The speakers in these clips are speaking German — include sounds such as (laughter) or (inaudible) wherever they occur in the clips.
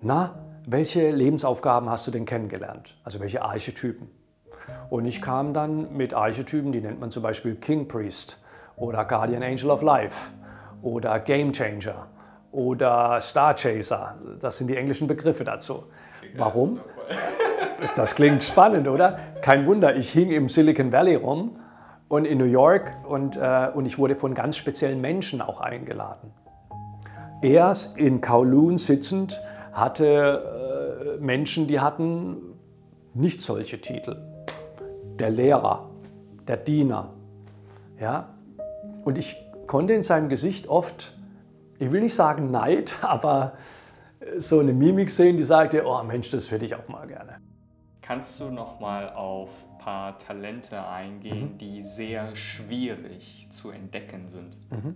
na, welche Lebensaufgaben hast du denn kennengelernt? Also welche Archetypen? Und ich kam dann mit Archetypen, die nennt man zum Beispiel King Priest oder Guardian Angel of Life oder Game Changer oder Star Chaser. Das sind die englischen Begriffe dazu. Warum? Das klingt spannend, oder? Kein Wunder, ich hing im Silicon Valley rum und in New York und, äh, und ich wurde von ganz speziellen Menschen auch eingeladen. Er in Kowloon sitzend hatte äh, Menschen, die hatten nicht solche Titel. Der Lehrer, der Diener. Ja? Und ich konnte in seinem Gesicht oft, ich will nicht sagen Neid, (laughs) aber so eine Mimik sehen, die sagte, oh Mensch, das hätte ich auch mal gerne. Kannst du noch mal auf ein paar Talente eingehen, mhm. die sehr schwierig zu entdecken sind? Mhm.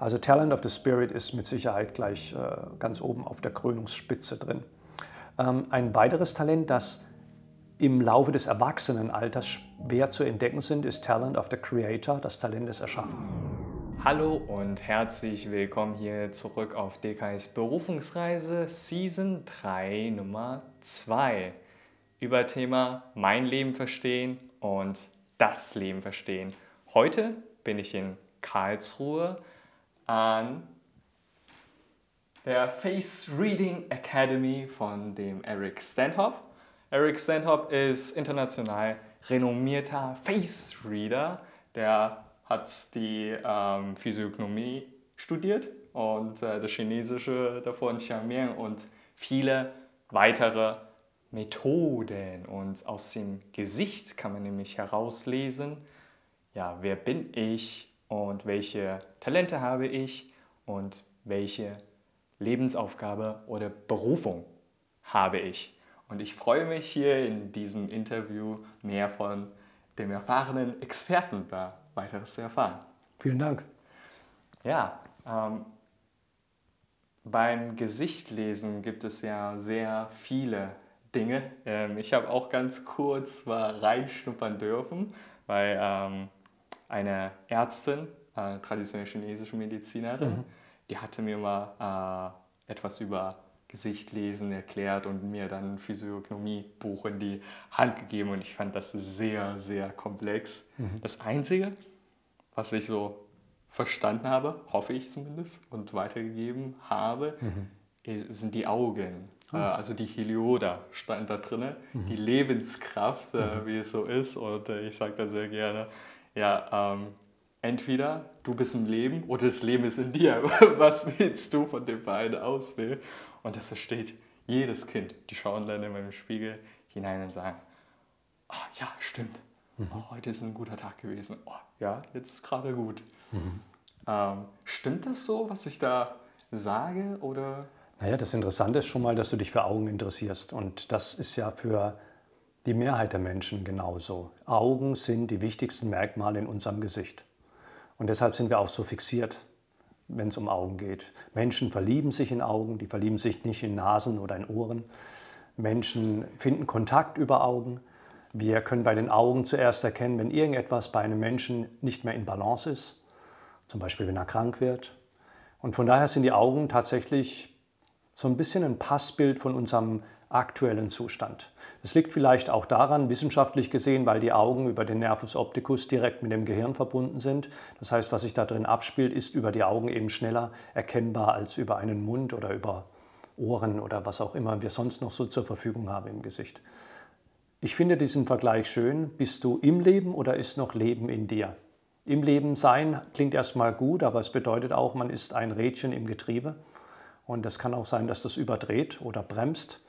Also Talent of the Spirit ist mit Sicherheit gleich äh, ganz oben auf der Krönungsspitze drin. Ähm, ein weiteres Talent, das im Laufe des Erwachsenenalters schwer zu entdecken sind, ist Talent of the Creator, das Talent des Erschaffens. Hallo und herzlich willkommen hier zurück auf DKS Berufungsreise Season 3 Nummer 2 über Thema Mein Leben verstehen und das Leben verstehen. Heute bin ich in Karlsruhe an der Face Reading Academy von dem Eric Stanhope. Eric Stanhope ist international renommierter Face Reader. Der hat die ähm, Physiognomie studiert und äh, das Chinesische davon Xiangmian und viele weitere Methoden. Und aus dem Gesicht kann man nämlich herauslesen, ja, wer bin ich, und welche Talente habe ich und welche Lebensaufgabe oder Berufung habe ich. Und ich freue mich hier in diesem Interview mehr von dem erfahrenen Experten da weiteres zu erfahren. Vielen Dank. Ja, ähm, beim Gesichtlesen gibt es ja sehr viele Dinge. Ähm, ich habe auch ganz kurz mal reinschnuppern dürfen, weil ähm, eine Ärztin, äh, traditionell chinesische Medizinerin, mhm. die hatte mir mal äh, etwas über Gesicht lesen erklärt und mir dann ein Physiognomie-Buch in die Hand gegeben und ich fand das sehr, sehr komplex. Mhm. Das Einzige, was ich so verstanden habe, hoffe ich zumindest, und weitergegeben habe, mhm. sind die Augen. Oh. Also die Helioda stand da drin, mhm. die Lebenskraft, äh, mhm. wie es so ist. Und äh, ich sage da sehr gerne, ja, ähm, entweder du bist im Leben oder das Leben ist in dir. (laughs) Was willst du von den beiden auswählen? Und das versteht jedes Kind. Die schauen dann in meinen Spiegel hinein und sagen, oh, ja, stimmt. Mhm. Oh, heute ist ein guter Tag gewesen. Oh, ja, jetzt ist gerade gut. Mhm. Ähm, stimmt das so, was ich da sage? Oder? Naja, das Interessante ist schon mal, dass du dich für Augen interessierst. Und das ist ja für die Mehrheit der Menschen genauso. Augen sind die wichtigsten Merkmale in unserem Gesicht. Und deshalb sind wir auch so fixiert, wenn es um Augen geht. Menschen verlieben sich in Augen, die verlieben sich nicht in Nasen oder in Ohren. Menschen finden Kontakt über Augen. Wir können bei den Augen zuerst erkennen, wenn irgendetwas bei einem Menschen nicht mehr in Balance ist, zum Beispiel wenn er krank wird. Und von daher sind die Augen tatsächlich so ein bisschen ein Passbild von unserem aktuellen Zustand. Das liegt vielleicht auch daran, wissenschaftlich gesehen, weil die Augen über den Nervus opticus direkt mit dem Gehirn verbunden sind. Das heißt, was sich da drin abspielt, ist über die Augen eben schneller erkennbar als über einen Mund oder über Ohren oder was auch immer wir sonst noch so zur Verfügung haben im Gesicht. Ich finde diesen Vergleich schön. Bist du im Leben oder ist noch Leben in dir? Im Leben sein klingt erstmal gut, aber es bedeutet auch, man ist ein Rädchen im Getriebe. Und es kann auch sein, dass das überdreht oder bremst.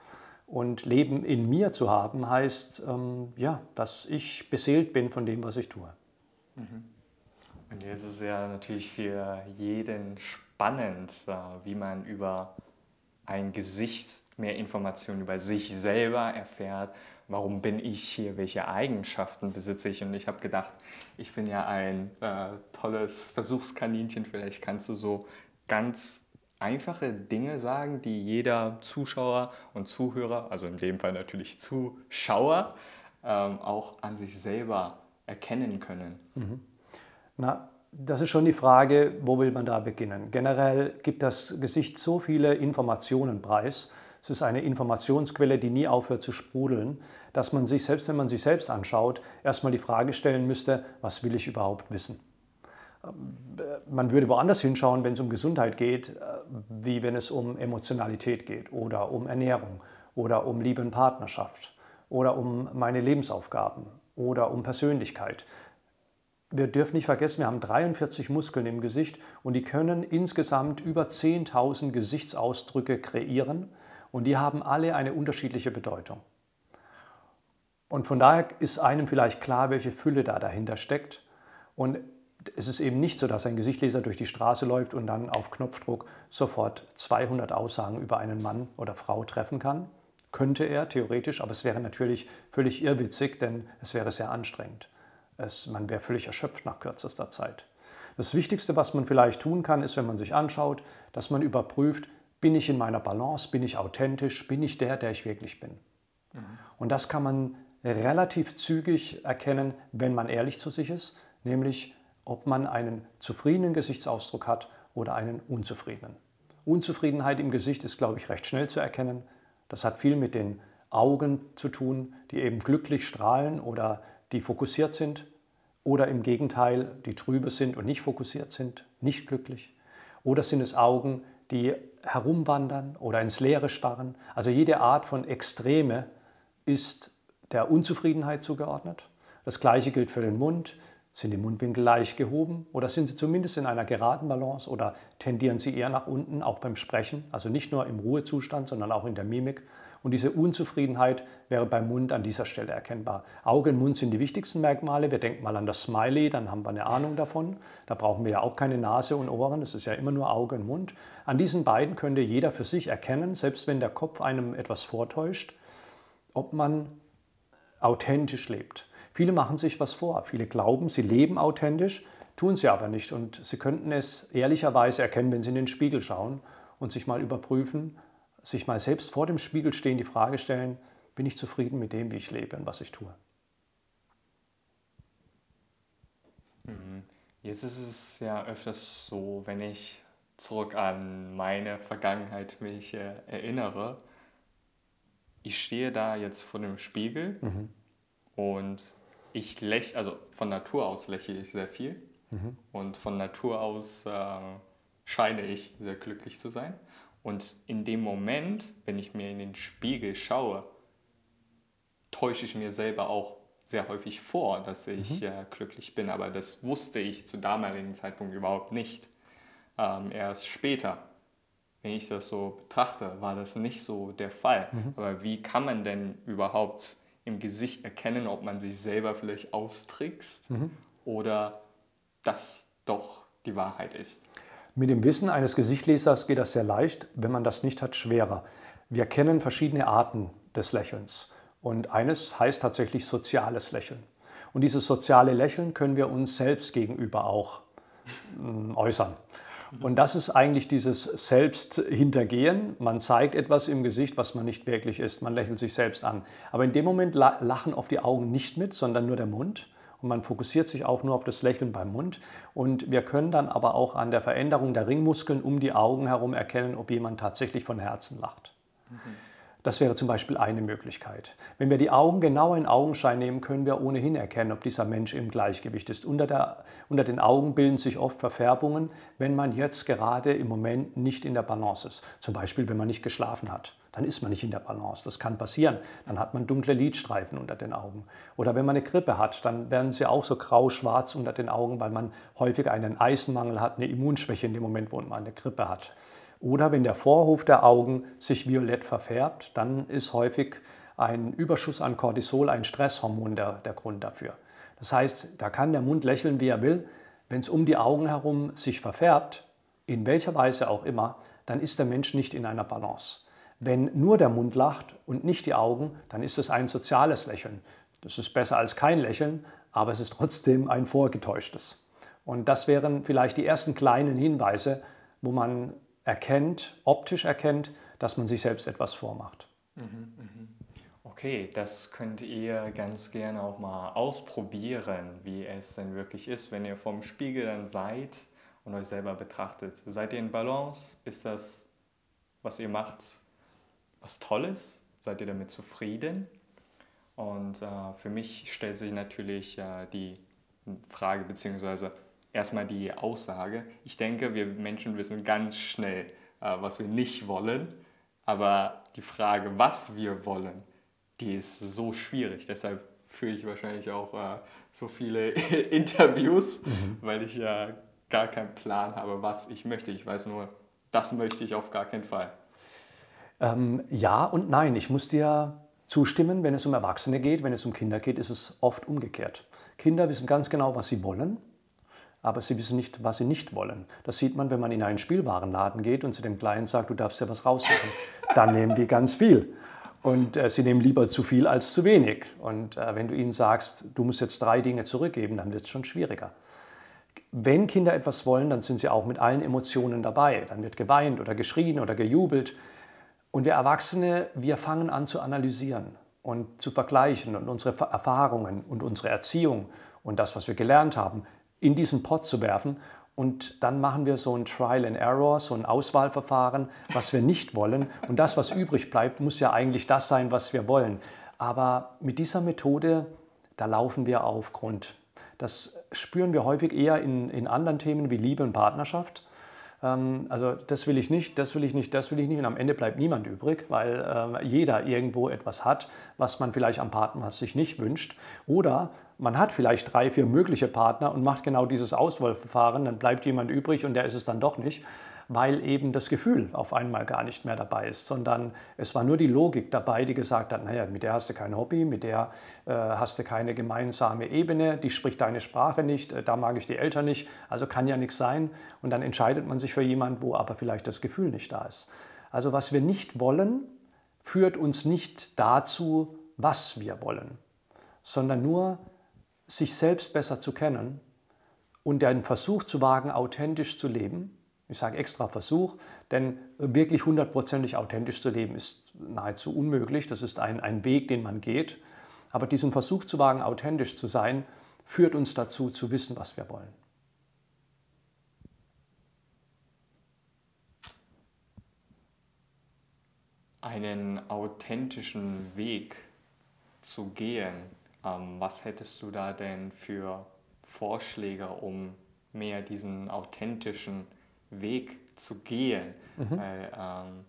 Und Leben in mir zu haben, heißt, ähm, ja, dass ich beseelt bin von dem, was ich tue. Mhm. Und jetzt ist ja natürlich für jeden spannend, äh, wie man über ein Gesicht mehr Informationen über sich selber erfährt. Warum bin ich hier? Welche Eigenschaften besitze ich? Und ich habe gedacht, ich bin ja ein äh, tolles Versuchskaninchen. Vielleicht kannst du so ganz einfache Dinge sagen, die jeder Zuschauer und Zuhörer, also in dem Fall natürlich Zuschauer, ähm, auch an sich selber erkennen können? Mhm. Na, das ist schon die Frage, wo will man da beginnen? Generell gibt das Gesicht so viele Informationen preis, Es ist eine Informationsquelle, die nie aufhört zu sprudeln, dass man sich, selbst wenn man sich selbst anschaut, erstmal die Frage stellen müsste, was will ich überhaupt wissen? Man würde woanders hinschauen, wenn es um Gesundheit geht, wie wenn es um Emotionalität geht oder um Ernährung oder um Liebe und Partnerschaft oder um meine Lebensaufgaben oder um Persönlichkeit. Wir dürfen nicht vergessen, wir haben 43 Muskeln im Gesicht und die können insgesamt über 10.000 Gesichtsausdrücke kreieren und die haben alle eine unterschiedliche Bedeutung. Und von daher ist einem vielleicht klar, welche Fülle da dahinter steckt. Und es ist eben nicht so, dass ein Gesichtleser durch die Straße läuft und dann auf Knopfdruck sofort 200 Aussagen über einen Mann oder Frau treffen kann. Könnte er theoretisch, aber es wäre natürlich völlig irrwitzig, denn es wäre sehr anstrengend. Es, man wäre völlig erschöpft nach kürzester Zeit. Das Wichtigste, was man vielleicht tun kann, ist, wenn man sich anschaut, dass man überprüft, bin ich in meiner Balance, bin ich authentisch, bin ich der, der ich wirklich bin. Mhm. Und das kann man relativ zügig erkennen, wenn man ehrlich zu sich ist, nämlich ob man einen zufriedenen Gesichtsausdruck hat oder einen unzufriedenen. Unzufriedenheit im Gesicht ist, glaube ich, recht schnell zu erkennen. Das hat viel mit den Augen zu tun, die eben glücklich strahlen oder die fokussiert sind oder im Gegenteil, die trübe sind und nicht fokussiert sind, nicht glücklich. Oder sind es Augen, die herumwandern oder ins Leere starren. Also jede Art von Extreme ist der Unzufriedenheit zugeordnet. Das gleiche gilt für den Mund. Sind die Mundwinkel leicht gehoben oder sind sie zumindest in einer geraden Balance oder tendieren sie eher nach unten, auch beim Sprechen, also nicht nur im Ruhezustand, sondern auch in der Mimik und diese Unzufriedenheit wäre beim Mund an dieser Stelle erkennbar. Auge und Mund sind die wichtigsten Merkmale. Wir denken mal an das Smiley, dann haben wir eine Ahnung davon. Da brauchen wir ja auch keine Nase und Ohren, das ist ja immer nur Auge und Mund. An diesen beiden könnte jeder für sich erkennen, selbst wenn der Kopf einem etwas vortäuscht, ob man authentisch lebt. Viele machen sich was vor. Viele glauben, sie leben authentisch, tun sie aber nicht. Und sie könnten es ehrlicherweise erkennen, wenn sie in den Spiegel schauen und sich mal überprüfen, sich mal selbst vor dem Spiegel stehen, die Frage stellen, bin ich zufrieden mit dem, wie ich lebe und was ich tue? Mhm. Jetzt ist es ja öfters so, wenn ich zurück an meine Vergangenheit mich äh, erinnere, ich stehe da jetzt vor dem Spiegel mhm. und ich lächle, also von Natur aus lächle ich sehr viel mhm. und von Natur aus äh, scheine ich sehr glücklich zu sein. Und in dem Moment, wenn ich mir in den Spiegel schaue, täusche ich mir selber auch sehr häufig vor, dass ich mhm. äh, glücklich bin. Aber das wusste ich zu damaligen Zeitpunkt überhaupt nicht. Ähm, erst später, wenn ich das so betrachte, war das nicht so der Fall. Mhm. Aber wie kann man denn überhaupt im Gesicht erkennen, ob man sich selber vielleicht austrickst mhm. oder das doch die Wahrheit ist? Mit dem Wissen eines Gesichtlesers geht das sehr leicht, wenn man das nicht hat, schwerer. Wir kennen verschiedene Arten des Lächelns und eines heißt tatsächlich soziales Lächeln. Und dieses soziale Lächeln können wir uns selbst gegenüber auch mm, äußern. Und das ist eigentlich dieses Selbsthintergehen. Man zeigt etwas im Gesicht, was man nicht wirklich ist. Man lächelt sich selbst an. Aber in dem Moment lachen oft die Augen nicht mit, sondern nur der Mund und man fokussiert sich auch nur auf das Lächeln beim Mund. Und wir können dann aber auch an der Veränderung der Ringmuskeln um die Augen herum erkennen, ob jemand tatsächlich von Herzen lacht. Mhm. Das wäre zum Beispiel eine Möglichkeit. Wenn wir die Augen genau in Augenschein nehmen, können wir ohnehin erkennen, ob dieser Mensch im Gleichgewicht ist. Unter, der, unter, den Augen bilden sich oft Verfärbungen, wenn man jetzt gerade im Moment nicht in der Balance ist. Zum Beispiel, wenn man nicht geschlafen hat dann ist man nicht in der Balance. Das kann passieren. Dann hat man dunkle Lidstreifen unter den Augen. Oder wenn man eine Grippe hat, dann werden sie auch so grau-schwarz unter den Augen, weil man häufig einen Eisenmangel hat, eine Immunschwäche in dem Moment, wo man eine Grippe hat. Oder wenn der Vorhof der Augen sich violett verfärbt, dann ist häufig ein Überschuss an Cortisol, ein Stresshormon, der, der Grund dafür. Das heißt, da kann der Mund lächeln, wie er will. Wenn es um die Augen herum sich verfärbt, in welcher Weise auch immer, dann ist der Mensch nicht in einer Balance. Wenn nur der Mund lacht und nicht die Augen, dann ist es ein soziales Lächeln. Das ist besser als kein Lächeln, aber es ist trotzdem ein vorgetäuschtes. Und das wären vielleicht die ersten kleinen Hinweise, wo man erkennt, optisch erkennt, dass man sich selbst etwas vormacht. Mhm, mhm. Okay, das könnt ihr ganz gerne auch mal ausprobieren, wie es denn wirklich ist, wenn ihr vorm Spiegel dann seid und euch selber betrachtet. Seid ihr in Balance? Ist das, was ihr macht, was Tolles? Seid ihr damit zufrieden? Und äh, für mich stellt sich natürlich äh, die Frage beziehungsweise erstmal die Aussage. Ich denke, wir Menschen wissen ganz schnell, äh, was wir nicht wollen. Aber die Frage, was wir wollen, die ist so schwierig. Deshalb führe ich wahrscheinlich auch äh, so viele (laughs) Interviews, mhm. weil ich ja gar keinen Plan habe, was ich möchte. Ich weiß nur, das möchte ich auf gar keinen Fall. Ähm, ja und nein. Ich muss dir zustimmen, wenn es um Erwachsene geht, wenn es um Kinder geht, ist es oft umgekehrt. Kinder wissen ganz genau, was sie wollen, aber sie wissen nicht, was sie nicht wollen. Das sieht man, wenn man in einen Spielwarenladen geht und zu dem Kleinen sagt, du darfst ja was raussuchen. (laughs) Dann nehmen die ganz viel. Und äh, sie nehmen lieber zu viel als zu wenig. Und äh, wenn du ihnen sagst, du musst jetzt drei Dinge zurückgeben, dann wird es schon schwieriger. Wenn Kinder etwas wollen, dann sind sie auch mit allen Emotionen dabei. Dann wird geweint oder geschrien oder gejubelt. Und wir Erwachsene, wir fangen an zu analysieren und zu vergleichen und unsere Erfahrungen und unsere Erziehung und das, was wir gelernt haben, in diesen Pot zu werfen. Und dann machen wir so ein Trial and Error, so ein Auswahlverfahren, was wir nicht wollen. Und das, was übrig bleibt, muss ja eigentlich das sein, was wir wollen. Aber mit dieser Methode, da laufen wir auf Grund. Das spüren wir häufig eher in, in anderen Themen wie Liebe und Partnerschaft. Ähm, also das will ich nicht, das will ich nicht, das will ich nicht. Und am Ende bleibt niemand übrig, weil äh, jeder irgendwo etwas hat, was man vielleicht am Partner sich nicht wünscht. Oder man hat vielleicht drei, vier mögliche Partner und macht genau dieses Auswahlverfahren, dann bleibt jemand übrig und der ist es dann doch nicht weil eben das Gefühl auf einmal gar nicht mehr dabei ist, sondern es war nur die Logik dabei, die gesagt hat, naja, mit der hast du kein Hobby, mit der äh, hast du keine gemeinsame Ebene, die spricht deine Sprache nicht, äh, da mag ich die Eltern nicht, also kann ja nichts sein. Und dann entscheidet man sich für jemanden, wo aber vielleicht das Gefühl nicht da ist. Also was wir nicht wollen, führt uns nicht dazu, was wir wollen, sondern nur sich selbst besser zu kennen und den Versuch zu wagen, authentisch zu leben ich sage extra Versuch, denn wirklich hundertprozentig authentisch zu leben ist nahezu unmöglich. Das ist ein, ein Weg, den man geht. Aber diesen Versuch zu wagen, authentisch zu sein, führt uns dazu, zu wissen, was wir wollen. Einen authentischen Weg zu gehen, was hättest du da denn für Vorschläge, um mehr diesen authentischen Weg Weg zu gehen. Mhm. Weil, ähm,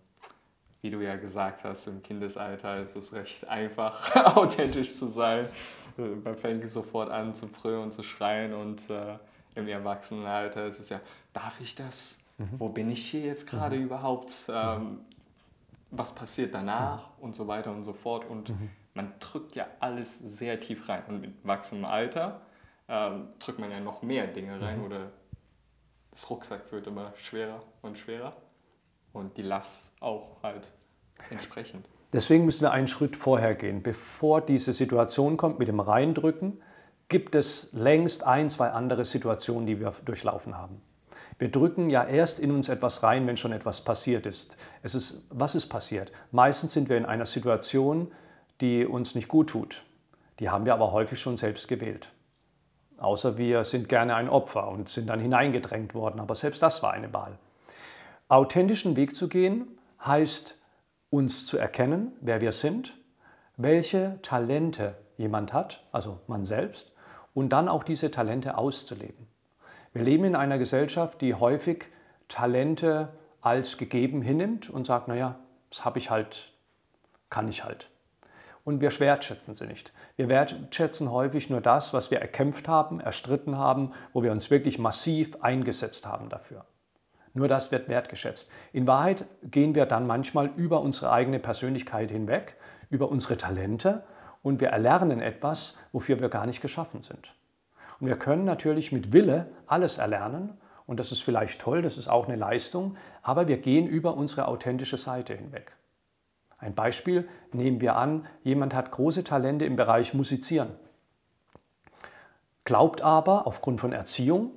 wie du ja gesagt hast, im Kindesalter ist es recht einfach, (laughs) authentisch zu sein. Man fängt sofort an zu brüllen und zu schreien und äh, im Erwachsenenalter ist es ja, darf ich das? Mhm. Wo bin ich hier jetzt gerade mhm. überhaupt? Ähm, was passiert danach? Mhm. Und so weiter und so fort. Und mhm. Man drückt ja alles sehr tief rein. Und mit wachsendem Alter ähm, drückt man ja noch mehr Dinge rein mhm. oder das Rucksack wird immer schwerer und schwerer und die Last auch halt entsprechend. Deswegen müssen wir einen Schritt vorher gehen. Bevor diese Situation kommt mit dem Reindrücken, gibt es längst ein, zwei andere Situationen, die wir durchlaufen haben. Wir drücken ja erst in uns etwas rein, wenn schon etwas passiert ist. Es ist was ist passiert? Meistens sind wir in einer Situation, die uns nicht gut tut. Die haben wir aber häufig schon selbst gewählt. Außer wir sind gerne ein Opfer und sind dann hineingedrängt worden. Aber selbst das war eine Wahl. Authentischen Weg zu gehen heißt, uns zu erkennen, wer wir sind, welche Talente jemand hat, also man selbst, und dann auch diese Talente auszuleben. Wir leben in einer Gesellschaft, die häufig Talente als gegeben hinnimmt und sagt, naja, das habe ich halt, kann ich halt und wir wertschätzen sie nicht. Wir wertschätzen häufig nur das, was wir erkämpft haben, erstritten haben, wo wir uns wirklich massiv eingesetzt haben dafür. Nur das wird wertgeschätzt. In Wahrheit gehen wir dann manchmal über unsere eigene Persönlichkeit hinweg, über unsere Talente und wir erlernen etwas, wofür wir gar nicht geschaffen sind. Und wir können natürlich mit Wille alles erlernen und das ist vielleicht toll, das ist auch eine Leistung, aber wir gehen über unsere authentische Seite hinweg. Ein Beispiel nehmen wir an, jemand hat große Talente im Bereich Musizieren, glaubt aber aufgrund von Erziehung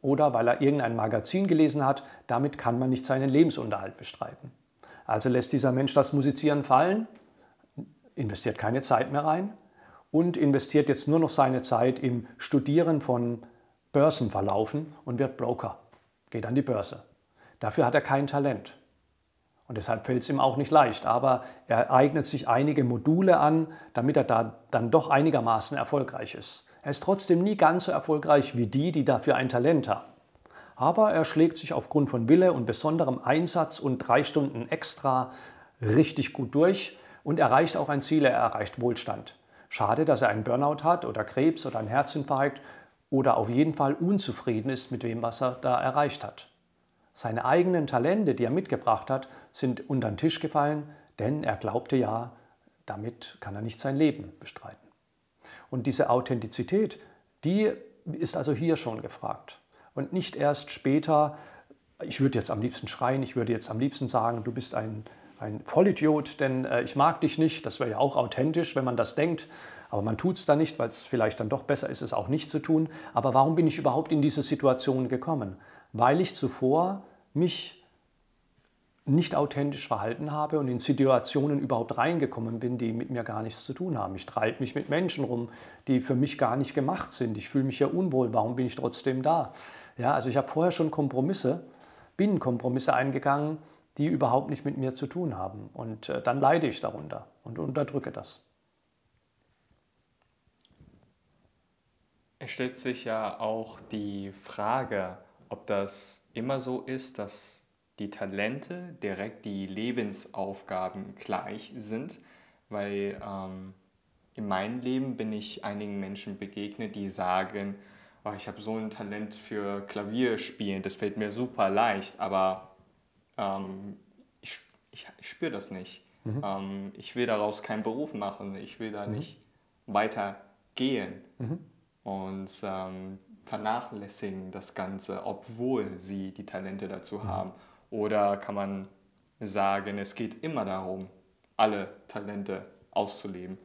oder weil er irgendein Magazin gelesen hat, damit kann man nicht seinen Lebensunterhalt bestreiten. Also lässt dieser Mensch das Musizieren fallen, investiert keine Zeit mehr rein und investiert jetzt nur noch seine Zeit im Studieren von Börsenverlaufen und wird Broker, geht an die Börse. Dafür hat er kein Talent. Und deshalb fällt es ihm auch nicht leicht. Aber er eignet sich einige Module an, damit er da dann doch einigermaßen erfolgreich ist. Er ist trotzdem nie ganz so erfolgreich wie die, die dafür ein Talent haben. Aber er schlägt sich aufgrund von Wille und besonderem Einsatz und drei Stunden extra richtig gut durch und erreicht auch ein Ziel, er erreicht Wohlstand. Schade, dass er einen Burnout hat oder Krebs oder einen Herzinfarkt oder auf jeden Fall unzufrieden ist mit dem, was er da erreicht hat. Seine eigenen Talente, die er mitgebracht hat, sind unter den Tisch gefallen, denn er glaubte ja, damit kann er nicht sein Leben bestreiten. Und diese Authentizität, die ist also hier schon gefragt. Und nicht erst später, ich würde jetzt am liebsten schreien, ich würde jetzt am liebsten sagen, du bist ein, ein Vollidiot, denn äh, ich mag dich nicht. Das wäre ja auch authentisch, wenn man das denkt. Aber man tut es dann nicht, weil es vielleicht dann doch besser ist, es auch nicht zu tun. Aber warum bin ich überhaupt in diese Situation gekommen? Weil ich zuvor mich nicht authentisch verhalten habe und in Situationen überhaupt reingekommen bin, die mit mir gar nichts zu tun haben. Ich treibe mich mit Menschen rum, die für mich gar nicht gemacht sind. Ich fühle mich ja unwohl. Warum bin ich trotzdem da? Ja, also ich habe vorher schon Kompromisse, bin Kompromisse eingegangen, die überhaupt nicht mit mir zu tun haben. Und äh, dann leide ich darunter und unterdrücke das. Es stellt sich ja auch die Frage, ob das immer so ist, dass die Talente direkt die Lebensaufgaben gleich sind, weil ähm, in meinem Leben bin ich einigen Menschen begegnet, die sagen, oh, ich habe so ein Talent für Klavierspielen, das fällt mir super leicht, aber ähm, ich, ich, ich spüre das nicht. Mhm. Ähm, ich will daraus keinen Beruf machen, ich will da mhm. nicht weiter gehen. Mhm. Und ähm, vernachlässigen das Ganze, obwohl sie die Talente dazu mhm. haben. Oder kann man sagen, es geht immer darum, alle Talente auszuleben?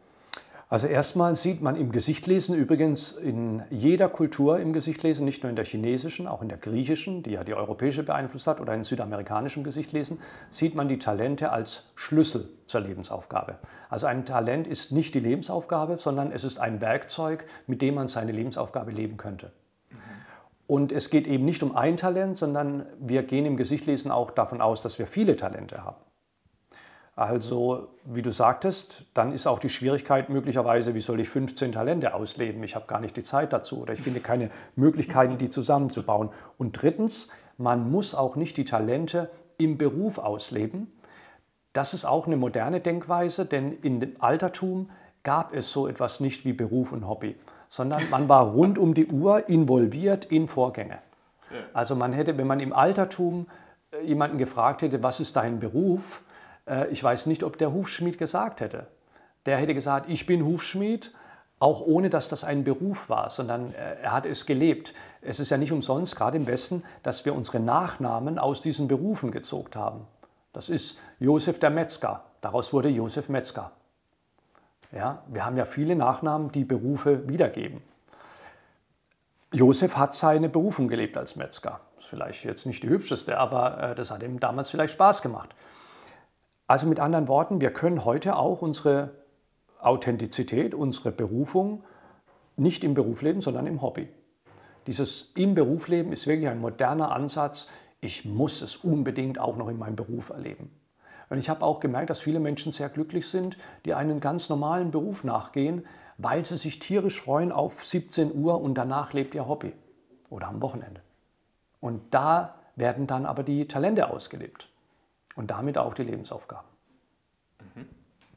Also erstmal sieht man im Gesichtlesen übrigens in jeder Kultur im Gesichtlesen, nicht nur in der chinesischen, auch in der griechischen, die ja die europäische beeinflusst hat, oder in südamerikanischem Gesichtlesen, sieht man die Talente als Schlüssel zur Lebensaufgabe. Also ein Talent ist nicht die Lebensaufgabe, sondern es ist ein Werkzeug, mit dem man seine Lebensaufgabe leben könnte. Und es geht eben nicht um ein Talent, sondern wir gehen im Gesichtlesen auch davon aus, dass wir viele Talente haben. Also, wie du sagtest, dann ist auch die Schwierigkeit möglicherweise, wie soll ich 15 Talente ausleben? Ich habe gar nicht die Zeit dazu oder ich finde keine Möglichkeiten, die zusammenzubauen. Und drittens, man muss auch nicht die Talente im Beruf ausleben. Das ist auch eine moderne Denkweise, denn im Altertum gab es so etwas nicht wie Beruf und Hobby sondern man war rund um die Uhr involviert in Vorgänge. Also man hätte, wenn man im Altertum äh, jemanden gefragt hätte, was ist dein Beruf, äh, ich weiß nicht, ob der Hufschmied gesagt hätte. Der hätte gesagt, ich bin Hufschmied, auch ohne dass das ein Beruf war, sondern äh, er hat es gelebt. Es ist ja nicht umsonst, gerade im Westen, dass wir unsere Nachnamen aus diesen Berufen gezogen haben. Das ist Josef der Metzger. Daraus wurde Josef Metzger. Ja, wir haben ja viele Nachnamen, die Berufe wiedergeben. Josef hat seine Berufung gelebt als Metzger. Das ist vielleicht jetzt nicht die hübscheste, aber äh, das hat ihm damals vielleicht Spaß gemacht. Also mit anderen Worten, wir können heute auch unsere Authentizität, unsere Berufung nicht im Beruf leben, sondern im Hobby. Dieses im Beruf leben ist wirklich ein moderner Ansatz. Ich muss es unbedingt auch noch in meinem Beruf erleben. Und ich habe auch gemerkt, dass viele Menschen sehr glücklich sind, die einen ganz normalen Beruf nachgehen, weil sie sich tierisch freuen auf 17 Uhr und danach lebt ihr Hobby oder am Wochenende. Und da werden dann aber die Talente ausgelebt und damit auch die Lebensaufgaben. Mhm.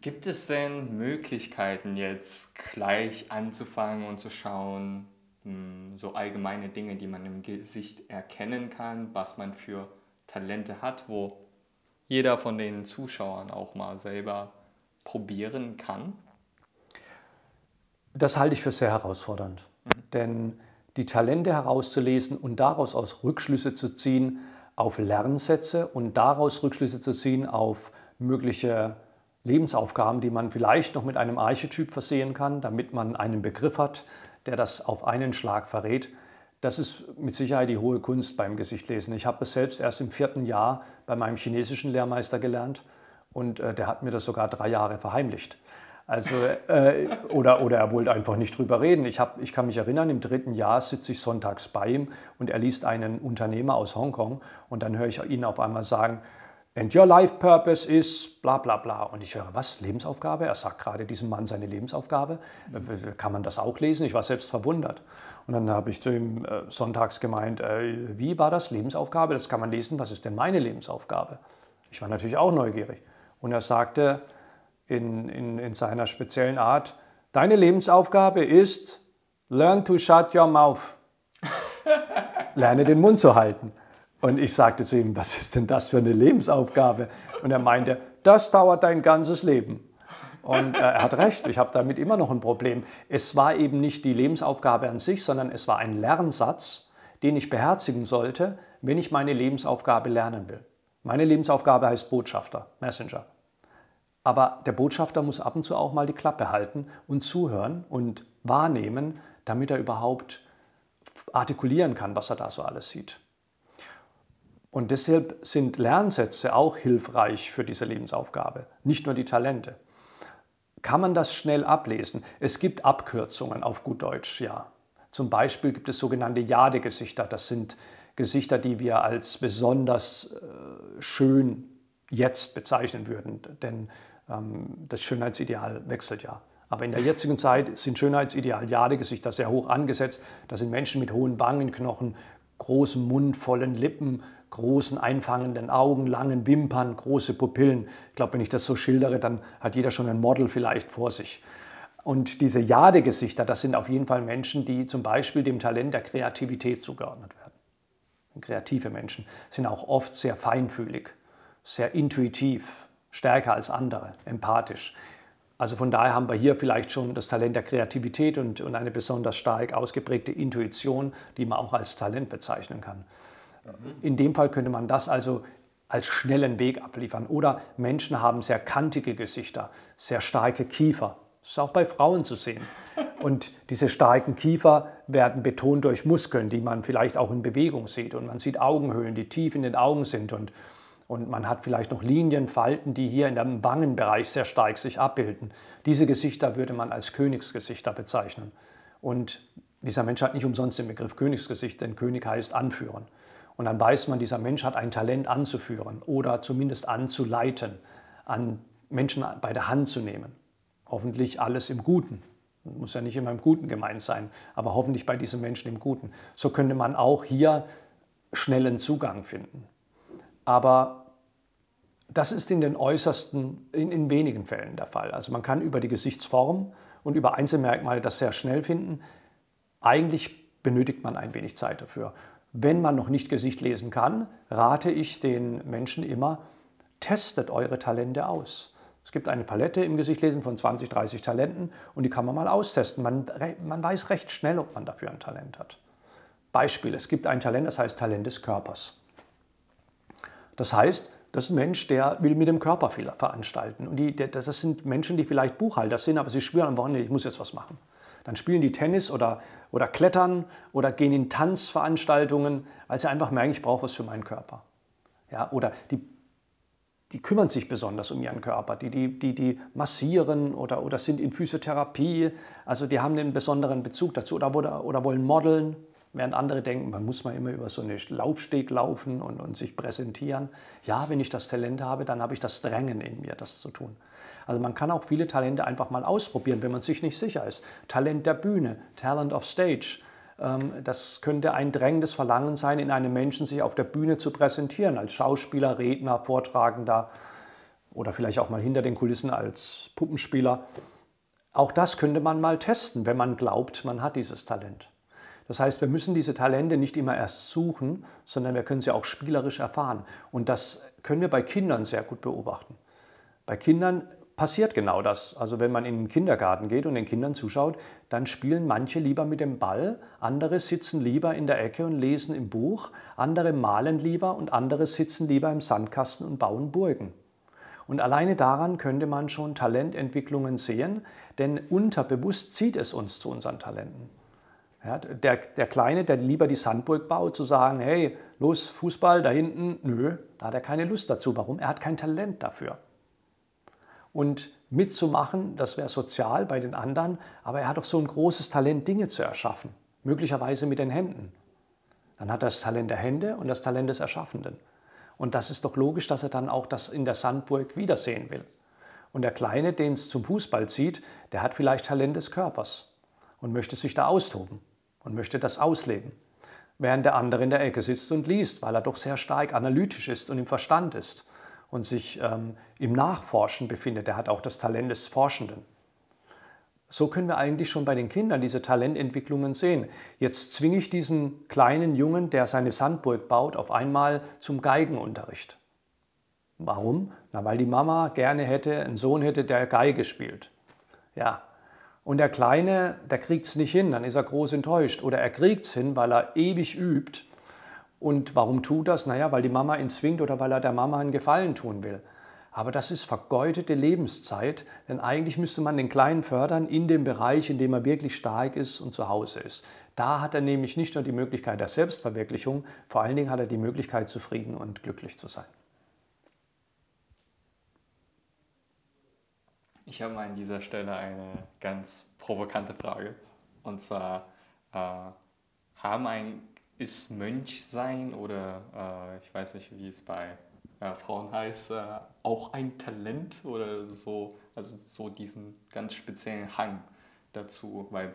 Gibt es denn Möglichkeiten jetzt gleich anzufangen und zu schauen, hm, so allgemeine Dinge, die man im Gesicht erkennen kann, was man für Talente hat, wo jeder von den Zuschauern auch mal selber probieren kann? Das halte ich für sehr herausfordernd. Mhm. Denn die Talente herauszulesen und daraus aus Rückschlüsse zu ziehen auf Lernsätze und daraus Rückschlüsse zu ziehen auf mögliche Lebensaufgaben, die man vielleicht noch mit einem Archetyp versehen kann, damit man einen Begriff hat, der das auf einen Schlag verrät, das ist mit Sicherheit die hohe Kunst beim Gesichtlesen. Ich habe es selbst erst im vierten Jahr bei meinem chinesischen Lehrmeister gelernt und äh, der hat mir das sogar drei Jahre verheimlicht. Also, äh, oder, oder er wollte einfach nicht drüber reden. Ich, hab, ich kann mich erinnern, im dritten Jahr sitze ich sonntags bei ihm und er liest einen Unternehmer aus Hongkong und dann höre ich ihn auf einmal sagen, And your life purpose is bla bla bla. Und ich höre, was? Lebensaufgabe? Er sagt gerade diesem Mann seine Lebensaufgabe. Kann man das auch lesen? Ich war selbst verwundert. Und dann habe ich zu ihm äh, sonntags gemeint, äh, wie war das? Lebensaufgabe? Das kann man lesen. Was ist denn meine Lebensaufgabe? Ich war natürlich auch neugierig. Und er sagte in, in, in seiner speziellen Art, deine Lebensaufgabe ist, learn to shut your mouth. (laughs) Lerne den Mund zu halten. Und ich sagte zu ihm, was ist denn das für eine Lebensaufgabe? Und er meinte, das dauert dein ganzes Leben. Und äh, er hat recht, ich habe damit immer noch ein Problem. Es war eben nicht die Lebensaufgabe an sich, sondern es war ein Lernsatz, den ich beherzigen sollte, wenn ich meine Lebensaufgabe lernen will. Meine Lebensaufgabe heißt Botschafter, Messenger. Aber der Botschafter muss ab und zu auch mal die Klappe halten und zuhören und wahrnehmen, damit er überhaupt artikulieren kann, was er da so alles sieht. Und deshalb sind Lernsätze auch hilfreich für diese Lebensaufgabe, nicht nur die Talente. Kann man das schnell ablesen? Es gibt Abkürzungen auf gut Deutsch, ja. Zum Beispiel gibt es sogenannte Jadegesichter. Das sind Gesichter, die wir als besonders äh, schön jetzt bezeichnen würden, denn ähm, das Schönheitsideal wechselt ja. Aber in der jetzigen Zeit sind Schönheitsideal Jadegesichter sehr hoch angesetzt. Das sind Menschen mit hohen Wangenknochen, großem Mund, vollen Lippen, großen einfangenden Augen, langen Wimpern, große Pupillen. Ich glaube, wenn ich das so schildere, dann hat jeder schon ein Model vielleicht vor sich. Und diese Jadegesichter, das sind auf jeden Fall Menschen, die zum Beispiel dem Talent der Kreativität zugeordnet werden. Kreative Menschen sind auch oft sehr feinfühlig, sehr intuitiv, stärker als andere, empathisch. Also von daher haben wir hier vielleicht schon das Talent der Kreativität und, und eine besonders stark ausgeprägte Intuition, die man auch als Talent bezeichnen kann. In dem Fall könnte man das also als schnellen Weg abliefern. Oder Menschen haben sehr kantige Gesichter, sehr starke Kiefer. Das ist auch bei Frauen zu sehen. (laughs) Und diese starken Kiefer werden betont durch Muskeln, die man vielleicht auch in Bewegung sieht. Und man sieht Augenhöhlen, die tief in den Augen sind. Und, und man hat vielleicht noch Linien, Falten, die hier in dem Wangenbereich sehr stark sich abbilden. Diese Gesichter würde man als Königsgesichter bezeichnen. Und dieser Mensch hat nicht umsonst den Begriff Königsgesicht, denn König heißt anführen. Und dann weiß man, dieser Mensch hat ein Talent anzuführen oder zumindest anzuleiten, an Menschen bei der Hand zu nehmen. Hoffentlich alles im Guten. Muss ja nicht immer im Guten gemeint sein, aber hoffentlich bei diesem Menschen im Guten. So könnte man auch hier schnellen Zugang finden. Aber das ist in den äußersten, in, in wenigen Fällen der Fall. Also man kann über die Gesichtsform und über Einzelmerkmale das sehr schnell finden. Eigentlich benötigt man ein wenig Zeit dafür. Wenn man noch nicht Gesicht lesen kann, rate ich den Menschen immer, testet eure Talente aus. Es gibt eine Palette im Gesichtlesen von 20, 30 Talenten und die kann man mal austesten. Man, man weiß recht schnell, ob man dafür ein Talent hat. Beispiel, es gibt ein Talent, das heißt Talent des Körpers. Das heißt, das ist ein Mensch, der will mit dem Körper viel veranstalten. Und die, das sind Menschen, die vielleicht Buchhalter sind, aber sie schwören am Wochenende, ich muss jetzt was machen. Dann spielen die Tennis oder, oder klettern oder gehen in Tanzveranstaltungen, weil sie einfach merken, ich brauche was für meinen Körper. Ja, oder die, die kümmern sich besonders um ihren Körper, die, die, die, die massieren oder, oder sind in Physiotherapie, also die haben einen besonderen Bezug dazu oder, oder, oder wollen modeln, während andere denken, man muss mal immer über so einen Laufsteg laufen und, und sich präsentieren. Ja, wenn ich das Talent habe, dann habe ich das Drängen in mir, das zu tun. Also man kann auch viele Talente einfach mal ausprobieren, wenn man sich nicht sicher ist. Talent der Bühne, Talent of Stage. Ähm, das könnte ein drängendes Verlangen sein, in einem Menschen sich auf der Bühne zu präsentieren, als Schauspieler, Redner, Vortragender oder vielleicht auch mal hinter den Kulissen als Puppenspieler. Auch das könnte man mal testen, wenn man glaubt, man hat dieses Talent. Das heißt, wir müssen diese Talente nicht immer erst suchen, sondern wir können sie auch spielerisch erfahren. Und das können wir bei Kindern sehr gut beobachten. Bei Kindern passiert genau das. Also wenn man in den Kindergarten geht und den Kindern zuschaut, dann spielen manche lieber mit dem Ball, andere sitzen lieber in der Ecke und lesen im Buch, andere malen lieber und andere sitzen lieber im Sandkasten und bauen Burgen. Und alleine daran könnte man schon Talententwicklungen sehen, denn unterbewusst zieht es uns zu unseren Talenten. Ja, der, der Kleine, der lieber die Sandburg baut, zu sagen, hey, los, Fußball da hinten, nö, da hat er keine Lust dazu. Warum? Er hat kein Talent dafür und mitzumachen, das wäre sozial bei den anderen, aber er hat doch so ein großes Talent, Dinge zu erschaffen, möglicherweise mit den Händen. Dann hat er das Talent der Hände und das Talent des Erschaffenden. Und das ist doch logisch, dass er dann auch das in der Sandburg wiedersehen will. Und der Kleine, den es zum Fußball zieht, der hat vielleicht Talent des Körpers und möchte sich da austoben und möchte das ausleben. Während der andere in der Ecke sitzt und liest, weil er doch sehr stark analytisch ist und im Verstand ist und sich ähm, im Nachforschen befindet. Der hat auch das Talent des Forschenden. So können wir eigentlich schon bei den Kindern diese Talententwicklungen sehen. Jetzt zwinge ich diesen kleinen Jungen, der seine Sandburg baut, auf einmal zum Geigenunterricht. Warum? Na, weil die Mama gerne hätte, einen Sohn hätte, der Geige spielt. Ja. Und der Kleine, der kriegt es nicht hin, dann ist er groß enttäuscht. Oder er kriegt es hin, weil er ewig übt. Und warum tut das? Naja, weil die Mama ihn zwingt oder weil er der Mama einen Gefallen tun will. Aber das ist vergeudete Lebenszeit, denn eigentlich müsste man den Kleinen fördern in dem Bereich, in dem er wirklich stark ist und zu Hause ist. Da hat er nämlich nicht nur die Möglichkeit der Selbstverwirklichung, vor allen Dingen hat er die Möglichkeit, zufrieden und glücklich zu sein. Ich habe an dieser Stelle eine ganz provokante Frage. Und zwar, äh, haben ein, ist Mönch sein oder äh, ich weiß nicht, wie es bei äh, Frauen heißt, äh, auch ein Talent oder so, also so diesen ganz speziellen Hang dazu, weil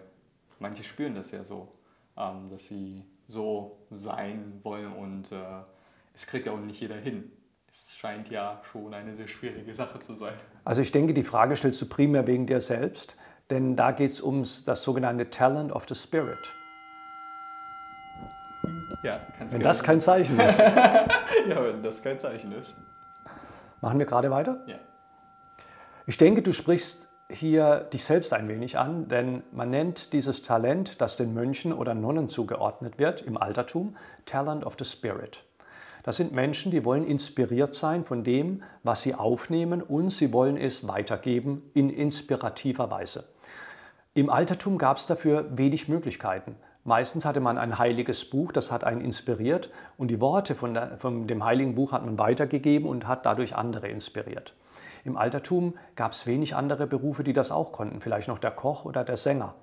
manche spüren das ja so, ähm, dass sie so sein wollen und äh, es kriegt ja auch nicht jeder hin. Es scheint ja schon eine sehr schwierige Sache zu sein. Also ich denke, die Frage stellst du primär wegen dir selbst, denn da geht es um das sogenannte Talent of the Spirit. Ja, kannst Wenn das kein Zeichen ist. (laughs) ja, wenn das kein Zeichen ist. Machen wir gerade weiter? Ja. Ich denke, du sprichst hier dich selbst ein wenig an, denn man nennt dieses Talent, das den Mönchen oder Nonnen zugeordnet wird im Altertum, Talent of the Spirit. Das sind Menschen, die wollen inspiriert sein von dem, was sie aufnehmen und sie wollen es weitergeben in inspirativer Weise. Im Altertum gab es dafür wenig Möglichkeiten. Meistens hatte man ein heiliges Buch, das hat einen inspiriert und die Worte von, der, von dem heiligen Buch hat man weitergegeben und hat dadurch andere inspiriert. Im Altertum gab es wenig andere Berufe, die das auch konnten, vielleicht noch der Koch oder der Sänger.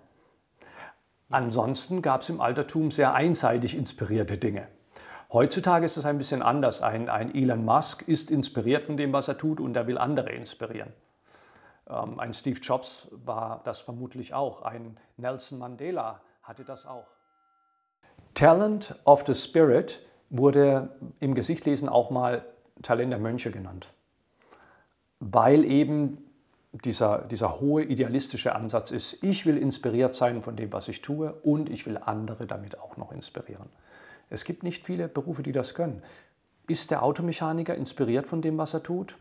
Ansonsten gab es im Altertum sehr einseitig inspirierte Dinge. Heutzutage ist es ein bisschen anders. Ein, ein, Elon Musk ist inspiriert von dem, was er tut und er will andere inspirieren. Ähm, ein Steve Jobs war das vermutlich auch. Ein Nelson Mandela hatte das auch. Talent of the Spirit wurde im Gesichtlesen auch mal Talent der Mönche genannt, weil eben dieser, dieser hohe idealistische Ansatz ist, ich will inspiriert sein von dem, was ich tue und ich will andere damit auch noch inspirieren. Es gibt nicht viele Berufe, die das können. Ist der Automechaniker inspiriert von dem, was er tut?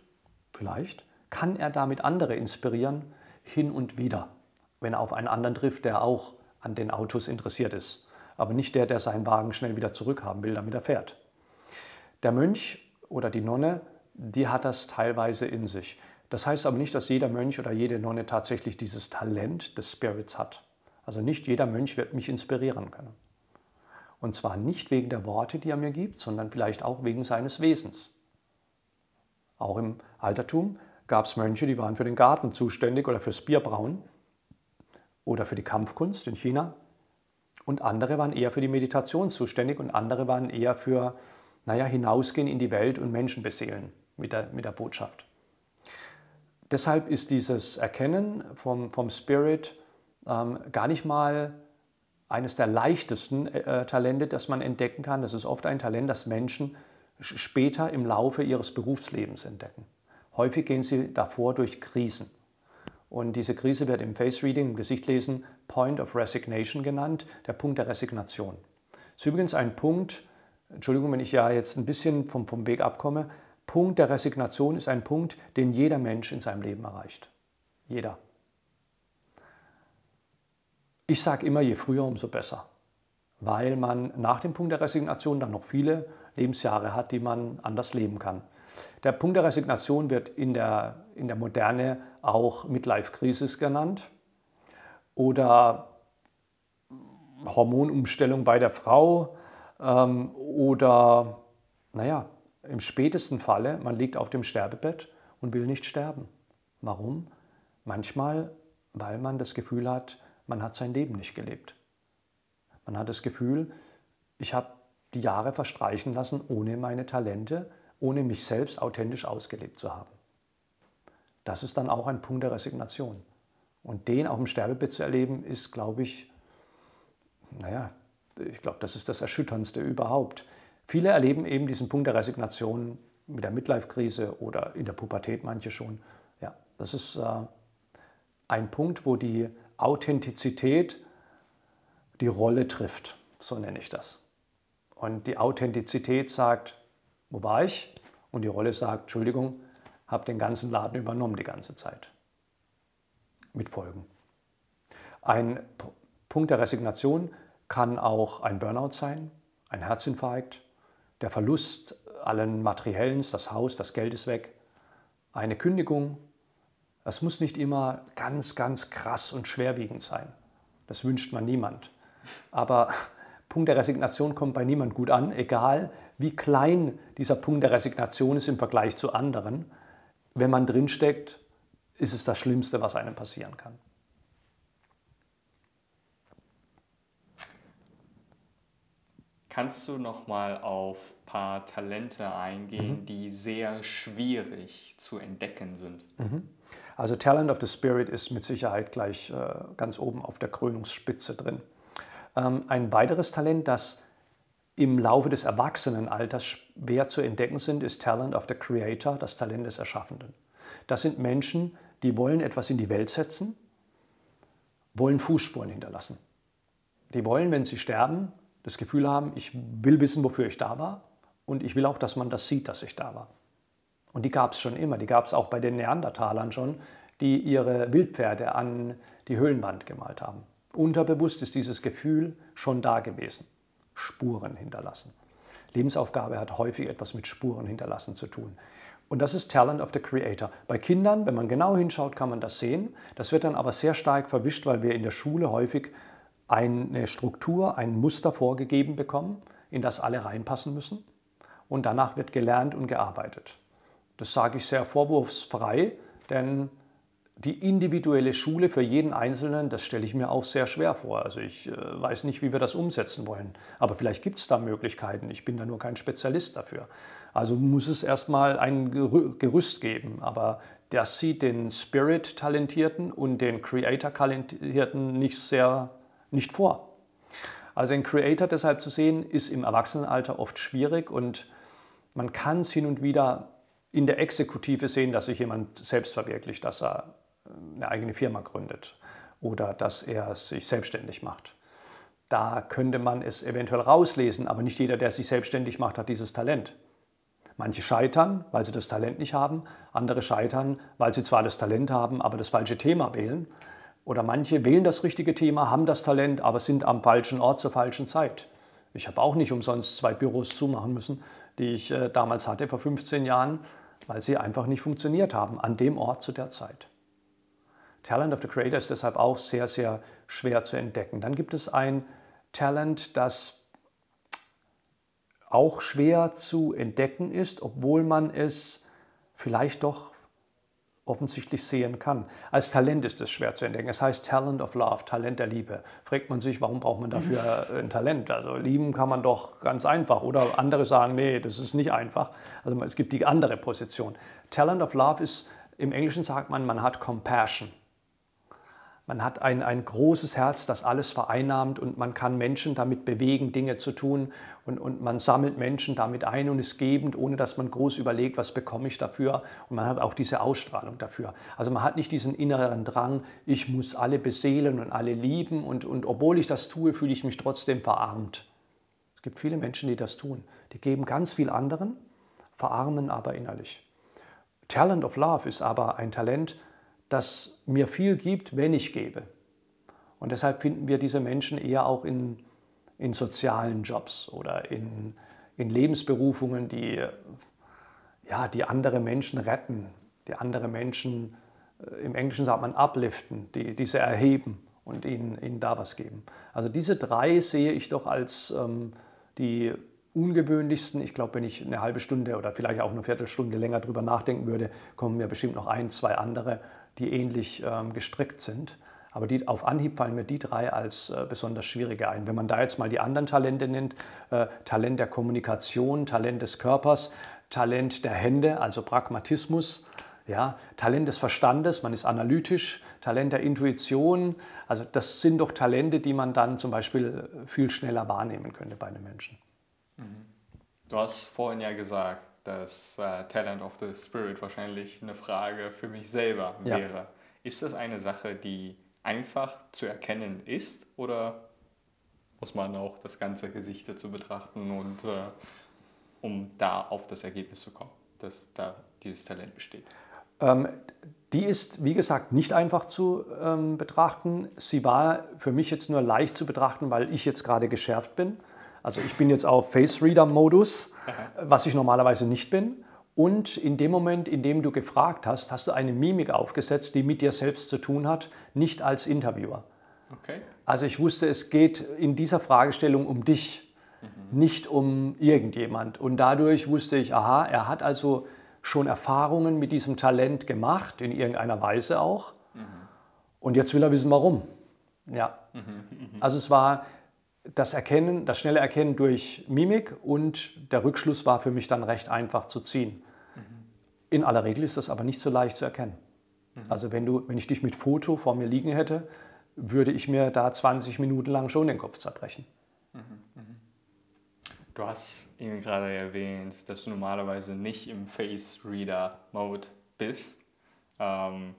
Vielleicht. Kann er damit andere inspirieren? Hin und wieder, wenn er auf einen anderen trifft, der auch an den Autos interessiert ist, aber nicht der, der seinen Wagen schnell wieder zurückhaben will, damit er fährt. Der Mönch oder die Nonne, die hat das teilweise in sich. Das heißt aber nicht, dass jeder Mönch oder jede Nonne tatsächlich dieses Talent des Spirits hat. Also nicht jeder Mönch wird mich inspirieren können. Und zwar nicht wegen der Worte, die er mir gibt, sondern vielleicht auch wegen seines Wesens. Auch im Altertum gab es Mönche, die waren für den Garten zuständig oder fürs Bierbrauen oder für die Kampfkunst in China. Und andere waren eher für die Meditation zuständig und andere waren eher für, naja, hinausgehen in die Welt und Menschen beseelen mit der, mit der Botschaft. Deshalb ist dieses Erkennen vom, vom Spirit ähm, gar nicht mal eines der leichtesten äh, Talente, das man entdecken kann. Das ist oft ein Talent, das Menschen später im Laufe ihres Berufslebens entdecken. Häufig gehen sie davor durch Krisen. Und diese Krise wird im Face Reading, im Gesichtlesen, Point of Resignation genannt, der Punkt der Resignation. Das ist übrigens ein Punkt, Entschuldigung, wenn ich ja jetzt ein bisschen vom, vom Weg abkomme, Punkt der Resignation ist ein Punkt, den jeder Mensch in seinem Leben erreicht. Jeder. Ich sage immer, je früher, umso besser, weil man nach dem Punkt der Resignation dann noch viele Lebensjahre hat, die man anders leben kann. Der Punkt der Resignation wird in der, in der Moderne auch Midlife-Crisis genannt oder Hormonumstellung bei der Frau ähm, oder, naja, im spätesten Falle, man liegt auf dem Sterbebett und will nicht sterben. Warum? Manchmal, weil man das Gefühl hat, man hat sein Leben nicht gelebt. Man hat das Gefühl, ich habe die Jahre verstreichen lassen ohne meine Talente, ohne mich selbst authentisch ausgelebt zu haben. Das ist dann auch ein Punkt der Resignation. Und den auf dem Sterbebett zu erleben, ist, glaube ich, naja, ich glaube, das ist das Erschütterndste überhaupt. Viele erleben eben diesen Punkt der Resignation mit der Midlife-Krise oder in der Pubertät, manche schon. Ja, das ist äh, ein Punkt, wo die Authentizität die Rolle trifft, so nenne ich das. Und die Authentizität sagt, wo war ich? Und die Rolle sagt, Entschuldigung, habe den ganzen Laden übernommen die ganze Zeit. Mit Folgen. Ein Punkt der Resignation kann auch ein Burnout sein, ein Herzinfarkt, der Verlust allen Materiellen, das Haus, das Geld ist weg, eine Kündigung. Das muss nicht immer ganz, ganz krass und schwerwiegend sein. Das wünscht man niemand. Aber Punkt der Resignation kommt bei niemand gut an, egal wie klein dieser Punkt der Resignation ist im Vergleich zu anderen. Wenn man drinsteckt, ist es das Schlimmste, was einem passieren kann. Kannst du noch mal auf ein paar Talente eingehen, mhm. die sehr schwierig zu entdecken sind? Mhm. Also Talent of the Spirit ist mit Sicherheit gleich äh, ganz oben auf der Krönungsspitze drin. Ähm, ein weiteres Talent, das im Laufe des Erwachsenenalters schwer zu entdecken sind, ist Talent of the Creator, das Talent des Erschaffenden. Das sind Menschen, die wollen etwas in die Welt setzen, wollen Fußspuren hinterlassen. Die wollen, wenn sie sterben, das Gefühl haben, ich will wissen, wofür ich da war und ich will auch, dass man das sieht, dass ich da war. Und die gab es schon immer, die gab es auch bei den Neandertalern schon, die ihre Wildpferde an die Höhlenwand gemalt haben. Unterbewusst ist dieses Gefühl schon da gewesen. Spuren hinterlassen. Lebensaufgabe hat häufig etwas mit Spuren hinterlassen zu tun. Und das ist Talent of the Creator. Bei Kindern, wenn man genau hinschaut, kann man das sehen. Das wird dann aber sehr stark verwischt, weil wir in der Schule häufig eine Struktur, ein Muster vorgegeben bekommen, in das alle reinpassen müssen. Und danach wird gelernt und gearbeitet. Das sage ich sehr vorwurfsfrei, denn die individuelle Schule für jeden Einzelnen, das stelle ich mir auch sehr schwer vor. Also ich äh, weiß nicht, wie wir das umsetzen wollen. Aber vielleicht gibt es da Möglichkeiten. Ich bin da nur kein Spezialist dafür. Also muss es erstmal ein Gerüst geben. Aber das sieht den Spirit-Talentierten und den Creator-Talentierten nicht sehr nicht vor. Also den Creator deshalb zu sehen, ist im Erwachsenenalter oft schwierig und man kann es hin und wieder in der Exekutive sehen, dass sich jemand selbst verwirklicht, dass er eine eigene Firma gründet oder dass er sich selbstständig macht. Da könnte man es eventuell rauslesen, aber nicht jeder, der sich selbstständig macht, hat dieses Talent. Manche scheitern, weil sie das Talent nicht haben, andere scheitern, weil sie zwar das Talent haben, aber das falsche Thema wählen. Oder manche wählen das richtige Thema, haben das Talent, aber sind am falschen Ort zur falschen Zeit. Ich habe auch nicht umsonst zwei Büros zumachen müssen, die ich äh, damals hatte vor 15 Jahren, weil sie einfach nicht funktioniert haben an dem Ort zu der Zeit. Talent of the Creator ist deshalb auch sehr, sehr schwer zu entdecken. Dann gibt es ein Talent, das auch schwer zu entdecken ist, obwohl man es vielleicht doch offensichtlich sehen kann. Als Talent ist es schwer zu entdecken. Es heißt Talent of Love, Talent der Liebe. Fragt man sich, warum braucht man dafür (laughs) ein Talent? Also lieben kann man doch ganz einfach. Oder andere sagen, nee, das ist nicht einfach. Also es gibt die andere Position. Talent of Love ist, im Englischen sagt man, man hat Compassion. Man hat ein, ein großes Herz, das alles vereinnahmt und man kann Menschen damit bewegen, Dinge zu tun und, und man sammelt Menschen damit ein und ist gebend, ohne dass man groß überlegt, was bekomme ich dafür. Und man hat auch diese Ausstrahlung dafür. Also man hat nicht diesen inneren Drang, ich muss alle beseelen und alle lieben und, und obwohl ich das tue, fühle ich mich trotzdem verarmt. Es gibt viele Menschen, die das tun. Die geben ganz viel anderen, verarmen aber innerlich. Talent of Love ist aber ein Talent, das mir viel gibt, wenn ich gebe. Und deshalb finden wir diese Menschen eher auch in, in sozialen Jobs oder in, in Lebensberufungen, die, ja, die andere Menschen retten, die andere Menschen, äh, im Englischen sagt man upliften, die diese erheben und ihnen, ihnen da was geben. Also diese drei sehe ich doch als ähm, die ungewöhnlichsten. Ich glaube, wenn ich eine halbe Stunde oder vielleicht auch eine Viertelstunde länger drüber nachdenken würde, kommen mir bestimmt noch ein, zwei andere, die ähnlich ähm, gestrickt sind. Aber die, auf Anhieb fallen mir die drei als äh, besonders schwierige ein. Wenn man da jetzt mal die anderen Talente nennt, äh, Talent der Kommunikation, Talent des Körpers, Talent der Hände, also Pragmatismus, ja, Talent des Verstandes, man ist analytisch, Talent der Intuition. Also das sind doch Talente, die man dann zum Beispiel viel schneller wahrnehmen könnte bei einem Menschen. Du hast vorhin ja gesagt, dass äh, Talent of the Spirit wahrscheinlich eine Frage für mich selber wäre. Ja. Ist das eine Sache, die einfach zu erkennen ist oder muss man auch das ganze Gesicht dazu betrachten und äh, um da auf das Ergebnis zu kommen, dass da dieses Talent besteht? Ähm, die ist, wie gesagt, nicht einfach zu ähm, betrachten. Sie war für mich jetzt nur leicht zu betrachten, weil ich jetzt gerade geschärft bin. Also ich bin jetzt auf Face Reader Modus, was ich normalerweise nicht bin. Und in dem Moment, in dem du gefragt hast, hast du eine Mimik aufgesetzt, die mit dir selbst zu tun hat, nicht als Interviewer. Okay. Also ich wusste, es geht in dieser Fragestellung um dich, mhm. nicht um irgendjemand. Und dadurch wusste ich, aha, er hat also schon Erfahrungen mit diesem Talent gemacht, in irgendeiner Weise auch. Mhm. Und jetzt will er wissen, warum. Ja. Mhm. Also es war das Erkennen, das schnelle Erkennen durch Mimik und der Rückschluss war für mich dann recht einfach zu ziehen. Mhm. In aller Regel ist das aber nicht so leicht zu erkennen. Mhm. Also wenn, du, wenn ich dich mit Foto vor mir liegen hätte, würde ich mir da 20 Minuten lang schon den Kopf zerbrechen. Mhm. mhm. Du hast eben gerade erwähnt, dass du normalerweise nicht im Face Reader Mode bist. Ähm,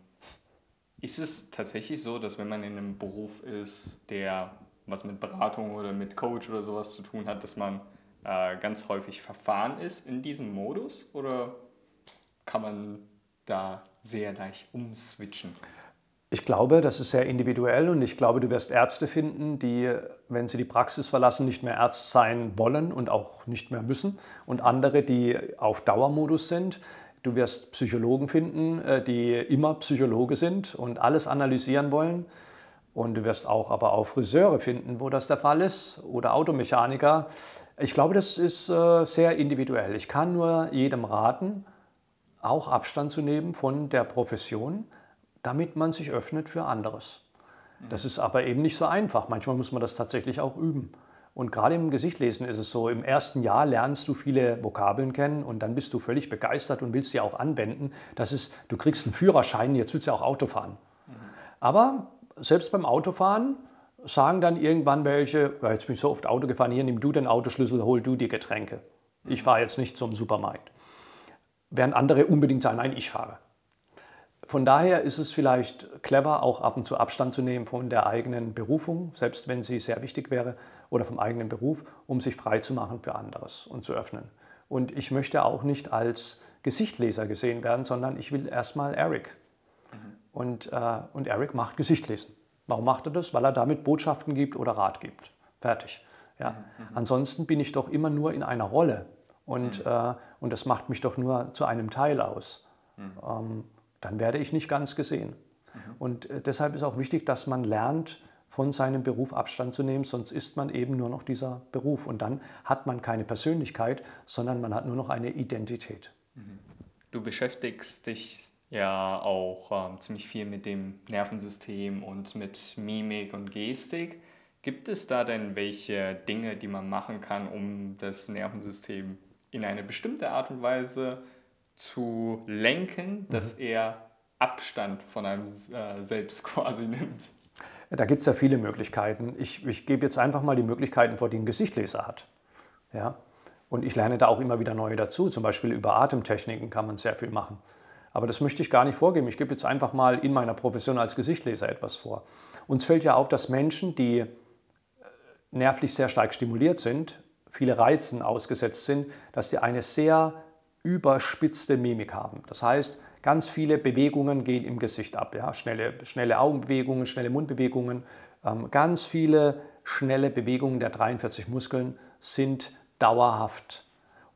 ist es tatsächlich so, dass wenn man in einem Beruf ist, der was mit Beratung oder mit Coach oder sowas zu tun hat, dass man äh, ganz häufig verfahren ist in diesem Modus? Oder kann man da sehr leicht umswitchen? Ich glaube, das ist sehr individuell und ich glaube, du wirst Ärzte finden, die, wenn sie die Praxis verlassen, nicht mehr Arzt sein wollen und auch nicht mehr müssen. Und andere, die auf Dauermodus sind. Du wirst Psychologen finden, äh, die immer Psychologe sind und alles analysieren wollen. Und du wirst auch aber auch Friseure finden, wo das der Fall ist, oder Automechaniker. Ich glaube, das ist äh, sehr individuell. Ich kann nur jedem raten, auch Abstand zu nehmen von der Profession damit man sich öffnet für anderes. Das ist aber eben nicht so einfach. Manchmal muss man das tatsächlich auch üben. Und gerade im Gesichtlesen ist es so, im ersten Jahr lernst du viele Vokabeln kennen und dann bist du völlig begeistert und willst sie auch anwenden. Das ist, du kriegst einen Führerschein, jetzt willst du auch Auto fahren. Mhm. Aber selbst beim Autofahren sagen dann irgendwann welche, ja, jetzt bin ich so oft Auto gefahren, hier nimm du den Autoschlüssel, hol du die Getränke. Ich fahre jetzt nicht zum Supermarkt. Während andere unbedingt sagen, nein, ich fahre. Von daher ist es vielleicht clever, auch ab und zu Abstand zu nehmen von der eigenen Berufung, selbst wenn sie sehr wichtig wäre, oder vom eigenen Beruf, um sich frei zu machen für anderes und zu öffnen. Und ich möchte auch nicht als Gesichtleser gesehen werden, sondern ich will erstmal Eric. Und, äh, und Eric macht Gesichtlesen. Warum macht er das? Weil er damit Botschaften gibt oder Rat gibt. Fertig. Ja. Mhm. mhm. Ansonsten bin ich doch immer nur in einer Rolle. Und, mhm. äh, und das macht mich doch nur zu einem Teil aus. Mhm. Ähm, dann werde ich nicht ganz gesehen. Mhm. Und äh, deshalb ist auch wichtig, dass man lernt, von seinem Beruf Abstand zu nehmen, sonst ist man eben nur noch dieser Beruf. Und dann hat man keine Persönlichkeit, sondern man hat nur noch eine Identität. Mhm. Du beschäftigst dich ja auch ähm, ziemlich viel mit dem Nervensystem und mit Mimik und Gestik. Gibt es da denn welche Dinge, die man machen kann, um das Nervensystem in eine bestimmte Art und Weise zu lenken, dass mhm. er Abstand von einem äh, selbst (laughs) quasi nimmt. Da gibt es ja viele Möglichkeiten. Ich, ich gebe jetzt einfach mal die Möglichkeiten vor, die ein Gesichtleser hat. Ja? Und ich lerne da auch immer wieder neue dazu. Zum Beispiel über Atemtechniken kann man sehr viel machen. Aber das möchte ich gar nicht vorgeben. Ich gebe jetzt einfach mal in meiner Profession als Gesichtleser etwas vor. Uns fällt ja auf, dass Menschen, die äh, nervlich sehr stark stimuliert sind, viele Reizen ausgesetzt sind, dass sie eine sehr überspitzte Mimik haben. Das heißt, ganz viele Bewegungen gehen im Gesicht ab. Ja? Schnelle, schnelle Augenbewegungen, schnelle Mundbewegungen, ähm, ganz viele schnelle Bewegungen der 43 Muskeln sind dauerhaft.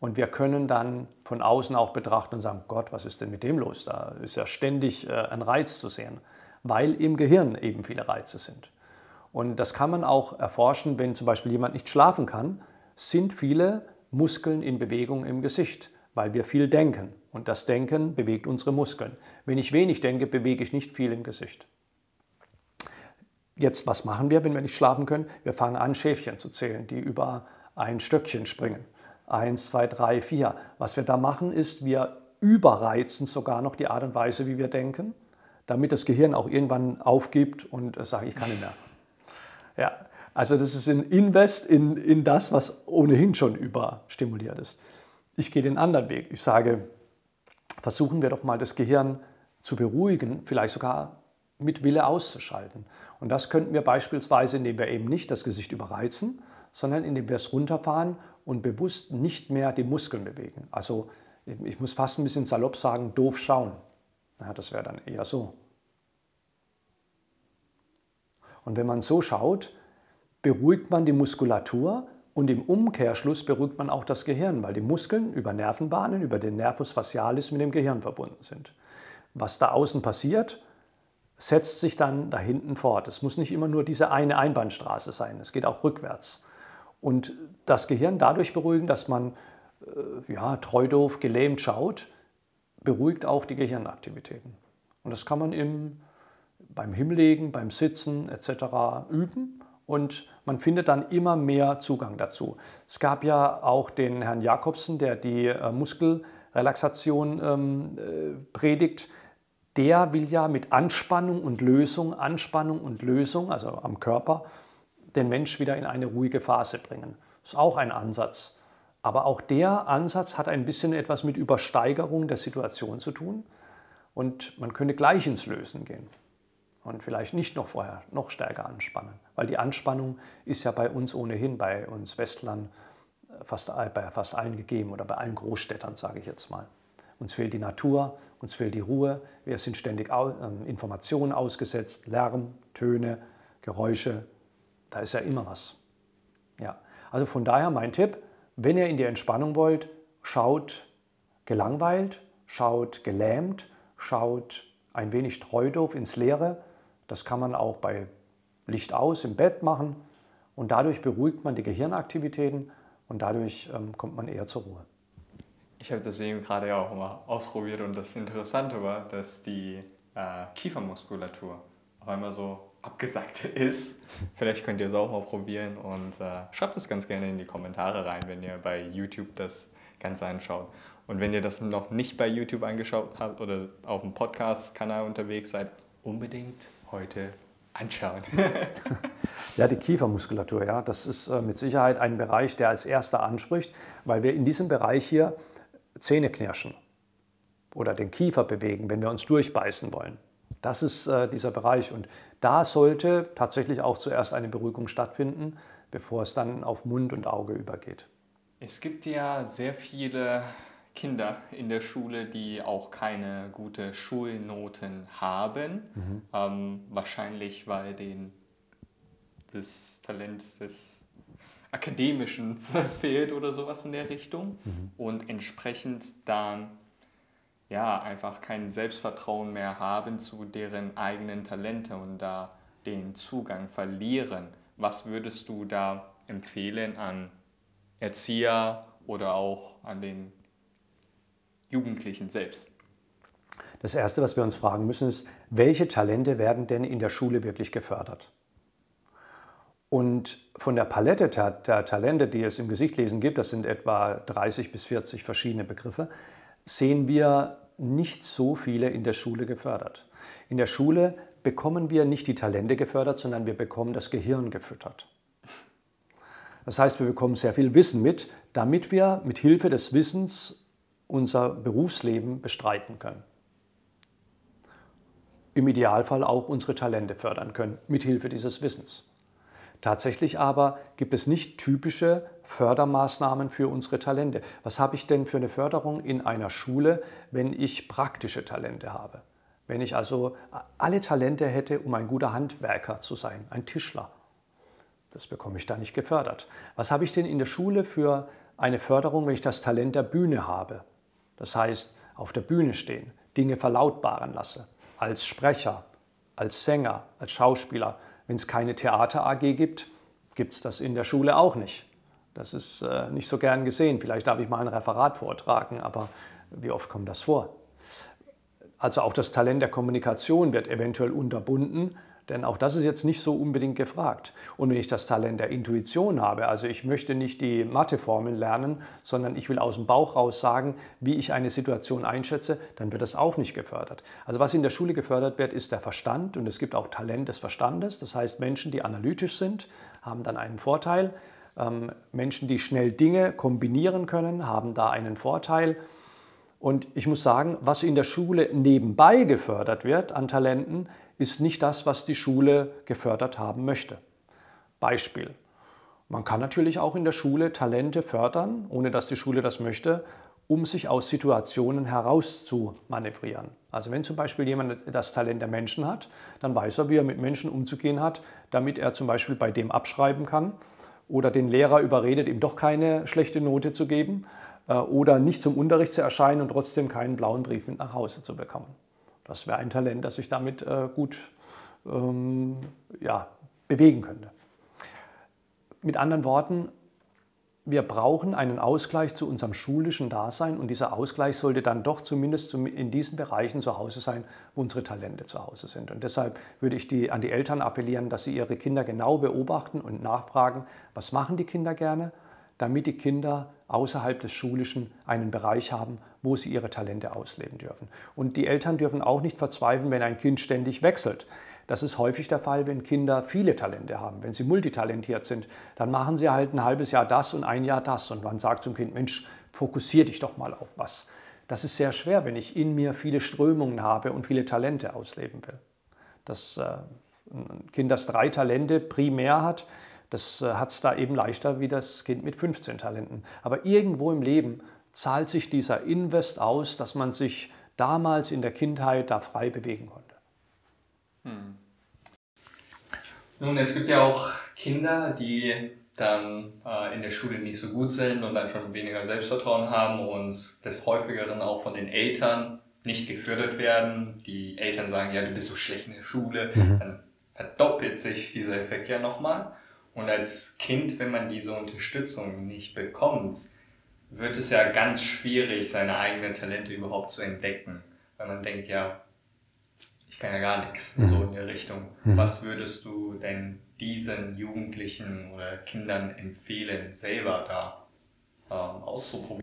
Und wir können dann von außen auch betrachten und sagen, Gott, was ist denn mit dem los? Da ist ja ständig äh, ein Reiz zu sehen, weil im Gehirn eben viele Reize sind. Und das kann man auch erforschen, wenn zum Beispiel jemand nicht schlafen kann, sind viele Muskeln in Bewegung im Gesicht weil wir viel denken. Und das Denken bewegt unsere Muskeln. Wenn ich wenig denke, bewege ich nicht viel im Gesicht. Jetzt, was machen wir, wenn wir nicht schlafen können? Wir fangen an, Schäfchen zu zählen, die über ein Stöckchen springen. Eins, zwei, drei, vier. Was wir da machen, ist, wir überreizen sogar noch die Art und Weise, wie wir denken, damit das Gehirn auch irgendwann aufgibt und äh, sagt, ich kann nicht mehr. Ja, also das ist ein Invest in, in das, was ohnehin schon überstimuliert ist. Ich gehe den anderen Weg. Ich sage, versuchen wir doch mal das Gehirn zu beruhigen, vielleicht sogar mit Wille auszuschalten. Und das könnten wir beispielsweise, indem wir eben nicht das Gesicht überreizen, sondern indem wir es runterfahren und bewusst nicht mehr die Muskeln bewegen. Also ich muss fast ein bisschen salopp sagen, doof schauen. Ja, das wäre dann eher so. Und wenn man so schaut, beruhigt man die Muskulatur und im Umkehrschluss beruhigt man auch das Gehirn, weil die Muskeln über Nervenbahnen, über den Nervus facialis mit dem Gehirn verbunden sind. Was da außen passiert, setzt sich dann da hinten fort. Es muss nicht immer nur diese eine Einbahnstraße sein, es geht auch rückwärts. Und das Gehirn dadurch beruhigen, dass man äh, ja, treu doof gelähmt schaut, beruhigt auch die Gehirnaktivitäten. Und das kann man im, beim Hinlegen, beim Sitzen etc. üben und man findet dann immer mehr Zugang dazu. Es gab ja auch den Herrn Jakobsen, der die äh, Muskelrelaxation ähm, äh, predigt. Der will ja mit Anspannung und Lösung, Anspannung und Lösung, also am Körper, den Mensch wieder in eine ruhige Phase bringen. Das ist auch ein Ansatz. Aber auch der Ansatz hat ein bisschen etwas mit Übersteigerung der Situation zu tun. Und man könnte gleich ins Lösen gehen und vielleicht nicht noch vorher noch stärker anspannen. Weil die Anspannung ist ja bei uns ohnehin, bei uns Westlern, äh, fast, bei fast allen gegeben oder bei allen Großstädtern, sage ich jetzt mal. Uns fehlt die Natur, uns fehlt die Ruhe, wir sind ständig ähm, Informationen ausgesetzt, Lärm, Töne, Geräusche, da ist ja immer was. Ja. Also von daher mein Tipp, wenn ihr in die Entspannung wollt, schaut gelangweilt, schaut gelähmt, schaut ein wenig treu doof ins Leere. Das kann man auch bei Licht aus im Bett machen und dadurch beruhigt man die Gehirnaktivitäten und dadurch ähm, kommt man eher zur Ruhe. Ich habe das eben gerade ja auch mal ausprobiert und das Interessante war, dass die äh, Kiefermuskulatur auf einmal so abgesackt (laughs) ist. Vielleicht könnt ihr es auch mal probieren und äh, schreibt es ganz gerne in die Kommentare rein, wenn ihr bei YouTube das Ganze anschaut. Und wenn ihr das noch nicht bei YouTube angeschaut habt oder auf dem Podcast-Kanal unterwegs seid, unbedingt heute anschauen. (laughs) ja, die Kiefermuskulatur, ja, das ist äh, mit Sicherheit ein Bereich, der als erster anspricht, weil wir in diesem Bereich hier Zähne knirschen oder den Kiefer bewegen, wenn wir uns durchbeißen wollen. Das ist äh, dieser Bereich und da sollte tatsächlich auch zuerst eine Beruhigung stattfinden, bevor es dann auf Mund und Auge übergeht. Es gibt ja sehr viele Kinder in der Schule, die auch keine gute Schulnoten haben. Mhm. Ähm, wahrscheinlich, weil denen das Talent des Akademischen (laughs) fehlt oder sowas in der Richtung. Mhm. Und entsprechend dann ja, einfach kein Selbstvertrauen mehr haben zu deren eigenen Talente und da den Zugang verlieren. Was würdest du da empfehlen an Erzieher oder auch an den Jugendlichen selbst? Das Erste, was wir uns fragen müssen, ist, welche Talente werden denn in der Schule wirklich gefördert? Und von der Palette der, Talente, die es im Gesichtlesen gibt, das sind etwa 30 bis 40 verschiedene Begriffe, sehen wir nicht so viele in der Schule gefördert. In der Schule bekommen wir nicht die Talente gefördert, sondern wir bekommen das Gehirn gefüttert. Das heißt, wir bekommen sehr viel Wissen mit, damit wir mit Hilfe des Wissens unser Berufsleben bestreiten können. Im Idealfall auch unsere Talente fördern können, mit Hilfe dieses Wissens. Tatsächlich aber gibt es nicht typische Fördermaßnahmen für unsere Talente. Was habe ich denn für eine Förderung in einer Schule, wenn ich praktische Talente habe? Wenn ich also alle Talente hätte, um ein guter Handwerker zu sein, ein Tischler. Das bekomme ich da nicht gefördert. Was habe ich denn in der Schule für eine Förderung, wenn ich das Talent der Bühne habe? Das heißt, auf der Bühne stehen, Dinge verlautbaren lasse, als Sprecher, als Sänger, als Schauspieler, wenn es keine Theater AG gibt, gibt es das in der Schule auch nicht. Das ist äh, nicht so gern gesehen. Vielleicht darf ich mal ein Referat vortragen, aber wie oft kommt das vor? Also auch das Talent der Kommunikation wird eventuell unterbunden Denn auch das ist jetzt nicht so unbedingt gefragt. Und wenn ich das Talent der Intuition habe, also ich möchte nicht die Matheformeln lernen, sondern ich will aus dem Bauch raus sagen, wie ich eine Situation einschätze, dann wird das auch nicht gefördert. Also was in der Schule gefördert wird, ist der Verstand und es gibt auch Talent des Verstandes. Das heißt, Menschen, die analytisch sind, haben dann einen Vorteil. Ähm, Menschen, die schnell Dinge kombinieren können, haben da einen Vorteil. Und ich muss sagen, was in der Schule nebenbei gefördert wird an Talenten, ist nicht das, was die Schule gefördert haben möchte. Beispiel. Man kann natürlich auch in der Schule Talente fördern, ohne dass die Schule das möchte, um sich aus Situationen herauszumanövrieren. Also wenn zum Beispiel jemand das Talent der Menschen hat, dann weiß er, wie er mit Menschen umzugehen hat, damit er zum Beispiel bei dem abschreiben kann oder den Lehrer überredet, ihm doch keine schlechte Note zu geben äh, oder nicht zum Unterricht zu erscheinen und trotzdem keinen blauen Brief mit nach Hause zu bekommen. Das wäre ein Talent, das ich damit äh, gut ähm, ja, bewegen könnte. Mit anderen Worten, wir brauchen einen Ausgleich zu unserem schulischen Dasein und dieser Ausgleich sollte dann doch zumindest in diesen Bereichen zu Hause sein, wo unsere Talente zu Hause sind. Und deshalb würde ich die, an die Eltern appellieren, dass sie ihre Kinder genau beobachten und nachfragen, was machen die Kinder gerne, damit die Kinder außerhalb des Schulischen einen Bereich haben, wo sie ihre Talente ausleben dürfen. Und die Eltern dürfen auch nicht verzweifeln, wenn ein Kind ständig wechselt. Das ist häufig der Fall, wenn Kinder viele Talente haben. Wenn sie multitalentiert sind, dann machen sie halt ein halbes Jahr das und ein Jahr das. Und man sagt zum Kind, Mensch, fokussier dich doch mal auf was. Das ist sehr schwer, wenn ich in mir viele Strömungen habe und viele Talente ausleben will. Das, äh, ein Kind, das drei Talente primär hat, das äh, hat es da eben leichter wie das Kind mit 15 Talenten. Aber irgendwo im Leben zahlt sich dieser Invest aus, dass man sich damals in der Kindheit da frei bewegen konnte. Hm. Nun, es gibt ja auch Kinder, die dann äh, in der Schule nicht so gut sind und dann schon weniger Selbstvertrauen haben und des häufigeren auch von den Eltern nicht gefördert werden. Die Eltern sagen, ja, du bist so schlecht in der Schule, mhm. dann verdoppelt sich dieser Effekt ja nochmal. Und als Kind, wenn man diese Unterstützung nicht bekommt, wird es ja ganz schwierig, seine eigenen Talente überhaupt zu entdecken. Weil man denkt, ja, ja gar nichts, mhm. so in der Richtung. Mhm. Was würdest du denn diesen Jugendlichen oder Kindern empfehlen, selber da ähm, auszuprobieren?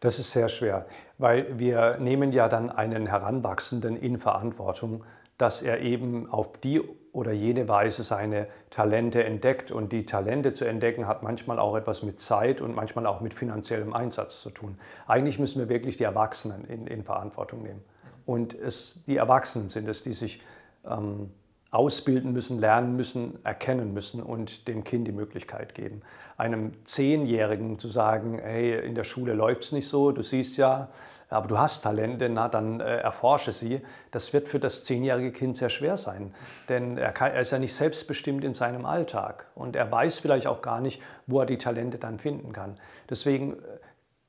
Das ist sehr schwer, weil wir nehmen ja dann einen Heranwachsenden in Verantwortung, dass er eben auf die oder jene Weise seine Talente entdeckt. Und die Talente zu entdecken hat manchmal auch etwas mit Zeit und manchmal auch mit finanziellem Einsatz zu tun. Eigentlich müssen wir wirklich die Erwachsenen in, in Verantwortung nehmen. Und es, die Erwachsenen sind es, die sich ähm, ausbilden müssen, lernen müssen, erkennen müssen und dem Kind die Möglichkeit geben. Einem Zehnjährigen zu sagen, hey, in der Schule läuft es nicht so, du siehst ja, aber du hast Talente, na dann äh, erforsche sie. Das wird für das zehnjährige Kind sehr schwer sein, denn er, kann, er, ist ja nicht selbstbestimmt in seinem Alltag und er weiß vielleicht auch gar nicht, wo er die Talente dann finden kann. Deswegen äh,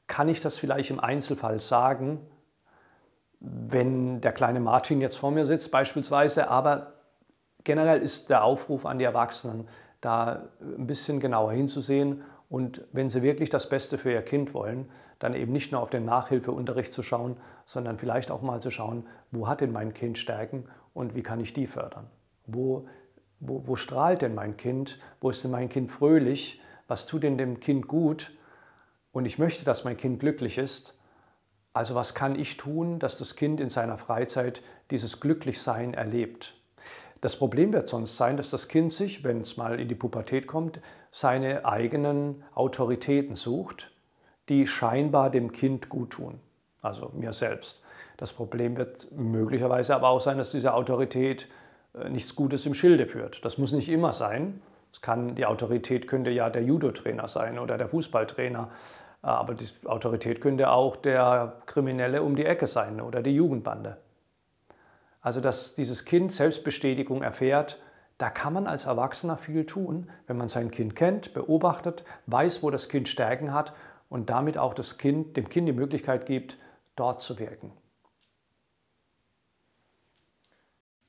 kann ich das vielleicht im Einzelfall sagen, wenn der kleine Martin jetzt vor mir sitzt beispielsweise, aber generell ist der Aufruf an die Erwachsenen, da ein bisschen genauer hinzusehen und wenn sie wirklich das Beste für ihr Kind wollen, dann eben nicht nur auf den Nachhilfeunterricht zu schauen, sondern vielleicht auch mal zu schauen, wo hat denn mein Kind Stärken und wie kann ich die fördern? Wo, wo, wo strahlt denn mein Kind? Wo ist denn mein Kind fröhlich? Was tut denn dem Kind gut? Und ich möchte, dass mein Kind glücklich ist. Also was kann ich tun, dass das Kind in seiner Freizeit dieses Glücklichsein erlebt? Das Problem wird sonst sein, dass das Kind sich, wenn es mal in die Pubertät kommt, seine eigenen Autoritäten sucht die scheinbar dem Kind gut tun, also mir selbst. Das Problem wird möglicherweise aber auch sein, dass diese Autorität äh, nichts Gutes im Schilde führt. Das muss nicht immer sein. Es kann, die Autorität könnte ja der Judo-Trainer sein oder der Fußballtrainer, aber die Autorität könnte auch der Kriminelle um die Ecke sein oder die Jugendbande. Also dass dieses Kind Selbstbestätigung erfährt, da kann man als Erwachsener viel tun, wenn man sein Kind kennt, beobachtet, weiß, wo das Kind Stärken hat und damit auch das kind, dem Kind die Möglichkeit gibt, dort zu wirken.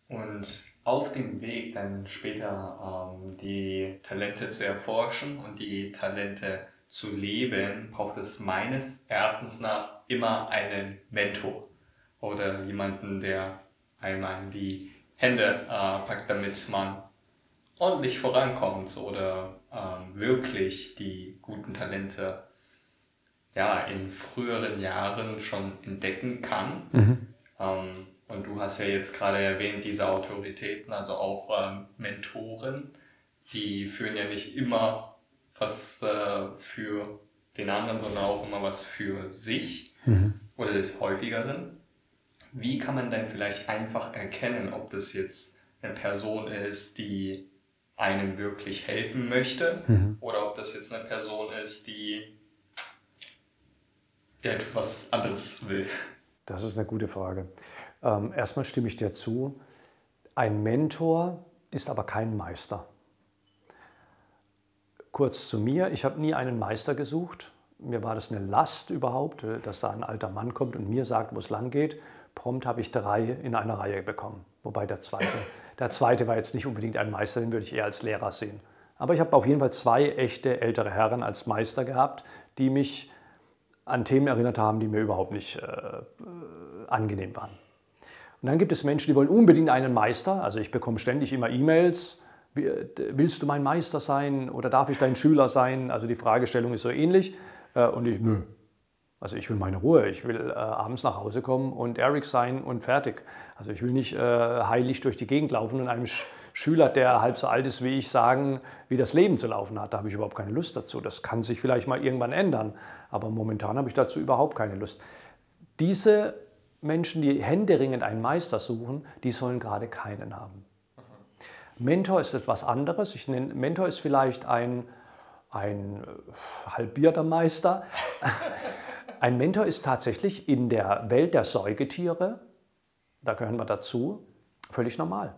Und auf dem Weg dann später ähm, die Talente zu erforschen und die Talente zu leben, braucht es meines Erachtens nach immer einen Mentor oder jemanden, der einmal die Hände äh, packt, damit man ordentlich vorankommt oder ähm, wirklich die guten Talente ja, in früheren Jahren schon entdecken kann. Mhm. Ähm, und du hast ja jetzt gerade erwähnt, diese Autoritäten, also auch ähm, Mentoren, die führen ja nicht immer was äh, für den anderen, sondern auch immer was für sich mhm. oder des Häufigeren. Wie kann man denn vielleicht einfach erkennen, ob das jetzt eine Person ist, die einem wirklich helfen möchte mhm. oder ob das jetzt eine Person ist, die, etwas anderes will? Das ist eine gute Frage. Ähm, erstmal stimme ich dir zu. Ein Mentor ist aber kein Meister. Kurz zu mir, ich habe nie einen Meister gesucht. Mir war das eine Last überhaupt, äh, dass da ein alter Mann kommt und mir sagt, wo es lang geht. Prompt habe ich drei in einer Reihe bekommen. Wobei der zweite, der zweite war jetzt nicht unbedingt ein Meister, den würde ich eher als Lehrer sehen. Aber ich habe auf jeden Fall zwei echte ältere Herren als Meister gehabt, die mich an Themen erinnert haben, die mir überhaupt nicht äh, äh angenehm waren. Und dann gibt es Menschen, die wollen unbedingt einen Meister. Also ich bekomme ständig immer E-Mails. Willst du mein Meister sein oder darf ich dein Schüler sein? Also die Fragestellung ist so ähnlich. Äh, und ich, nö. Also ich will meine Ruhe. Ich will äh, abends nach Hause kommen und Eric sein und fertig. Also ich will nicht äh, heilig durch die Gegend laufen und einem Sch Schüler, der halb so alt ist wie ich, sagen, wie das Leben zu laufen hat. Da habe ich überhaupt keine Lust dazu. Das kann sich vielleicht mal irgendwann ändern. Aber momentan habe ich dazu überhaupt keine Lust. Diese Menschen, die händeringend einen Meister suchen, die sollen gerade keinen haben. Mentor ist etwas anderes. Ich nenne, Mentor ist vielleicht ein, ein äh, halbierter Meister. (laughs) Ein Mentor ist tatsächlich in der Welt der Säugetiere, da gehören wir dazu, völlig normal.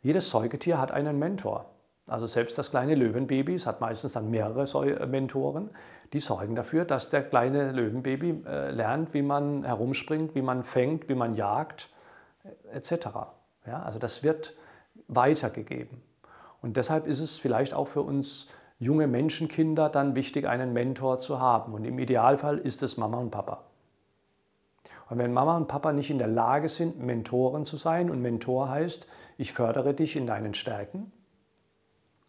Jedes Säugetier hat einen Mentor. Also selbst das kleine Löwenbaby, es hat meistens dann mehrere Mentoren, die sorgen dafür, dass der kleine Löwenbaby äh, lernt, wie man herumspringt, wie man fängt, wie man jagt, etc. Ja, also das wird weitergegeben. Und deshalb ist es vielleicht auch für uns junge Menschenkinder dann wichtig, einen Mentor zu haben. Und im Idealfall ist es Mama und Papa. Und wenn Mama und Papa nicht in der Lage sind, Mentoren zu sein, und Mentor heißt, ich fördere dich in deinen Stärken,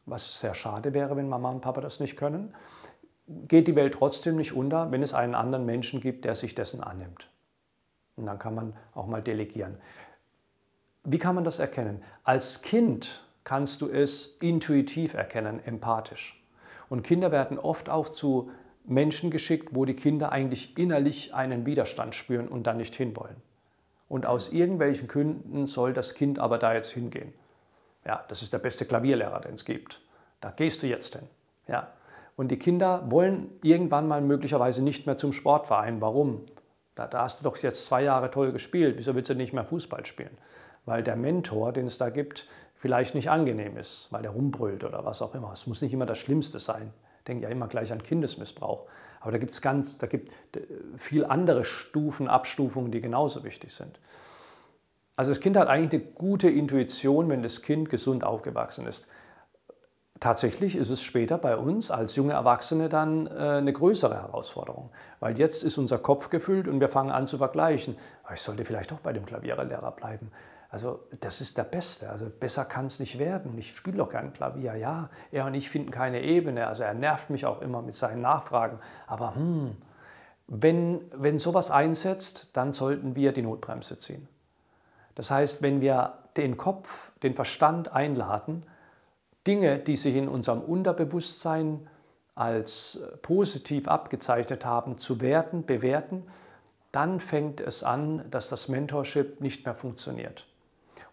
was sehr schade wäre, wenn Mama und Papa das nicht können, geht die Welt trotzdem nicht unter, wenn es einen anderen Menschen gibt, der sich dessen annimmt. Und dann kann man auch mal delegieren. Wie kann man das erkennen? Als Kind kannst du es intuitiv erkennen, empathisch. Und Kinder werden oft auch zu Menschen geschickt, wo die Kinder eigentlich innerlich einen Widerstand spüren und dann nicht hinwollen. Und aus irgendwelchen Gründen soll das Kind aber da jetzt hingehen. Ja, das ist der beste Klavierlehrer, den es gibt. Da gehst du jetzt hin. Ja. Und die Kinder wollen irgendwann mal möglicherweise nicht mehr zum Sportverein. Warum? Da, da hast du doch jetzt zwei Jahre toll gespielt. Wieso willst du nicht mehr Fußball spielen? Weil der Mentor, den es da gibt, vielleicht nicht angenehm ist, weil der rumbrüllt oder was auch immer. Es muss nicht immer das Schlimmste sein. Ich denke ja immer gleich an Kindesmissbrauch. Aber da gibt es ganz, da gibt viel andere Stufen, Abstufungen, die genauso wichtig sind. Also das Kind hat eigentlich eine gute Intuition, wenn das Kind gesund aufgewachsen ist. Tatsächlich ist es später bei uns als junge Erwachsene dann äh, eine größere Herausforderung, weil jetzt ist unser Kopf gefüllt und wir fangen an zu vergleichen. Ich sollte vielleicht doch bei dem Klavierlehrer bleiben. Also das ist der Beste. Also besser kann es nicht werden. Ich spiele doch kein Klavier. Ja, er und ich finden keine Ebene. Also er nervt mich auch immer mit seinen Nachfragen. Aber hm, wenn, wenn sowas einsetzt, dann sollten wir die Notbremse ziehen. Das heißt, wenn wir den Kopf, den Verstand einladen, Dinge, die sich in unserem Unterbewusstsein als äh, positiv abgezeichnet haben, zu werten, bewerten, dann fängt es an, dass das Mentorship nicht mehr funktioniert.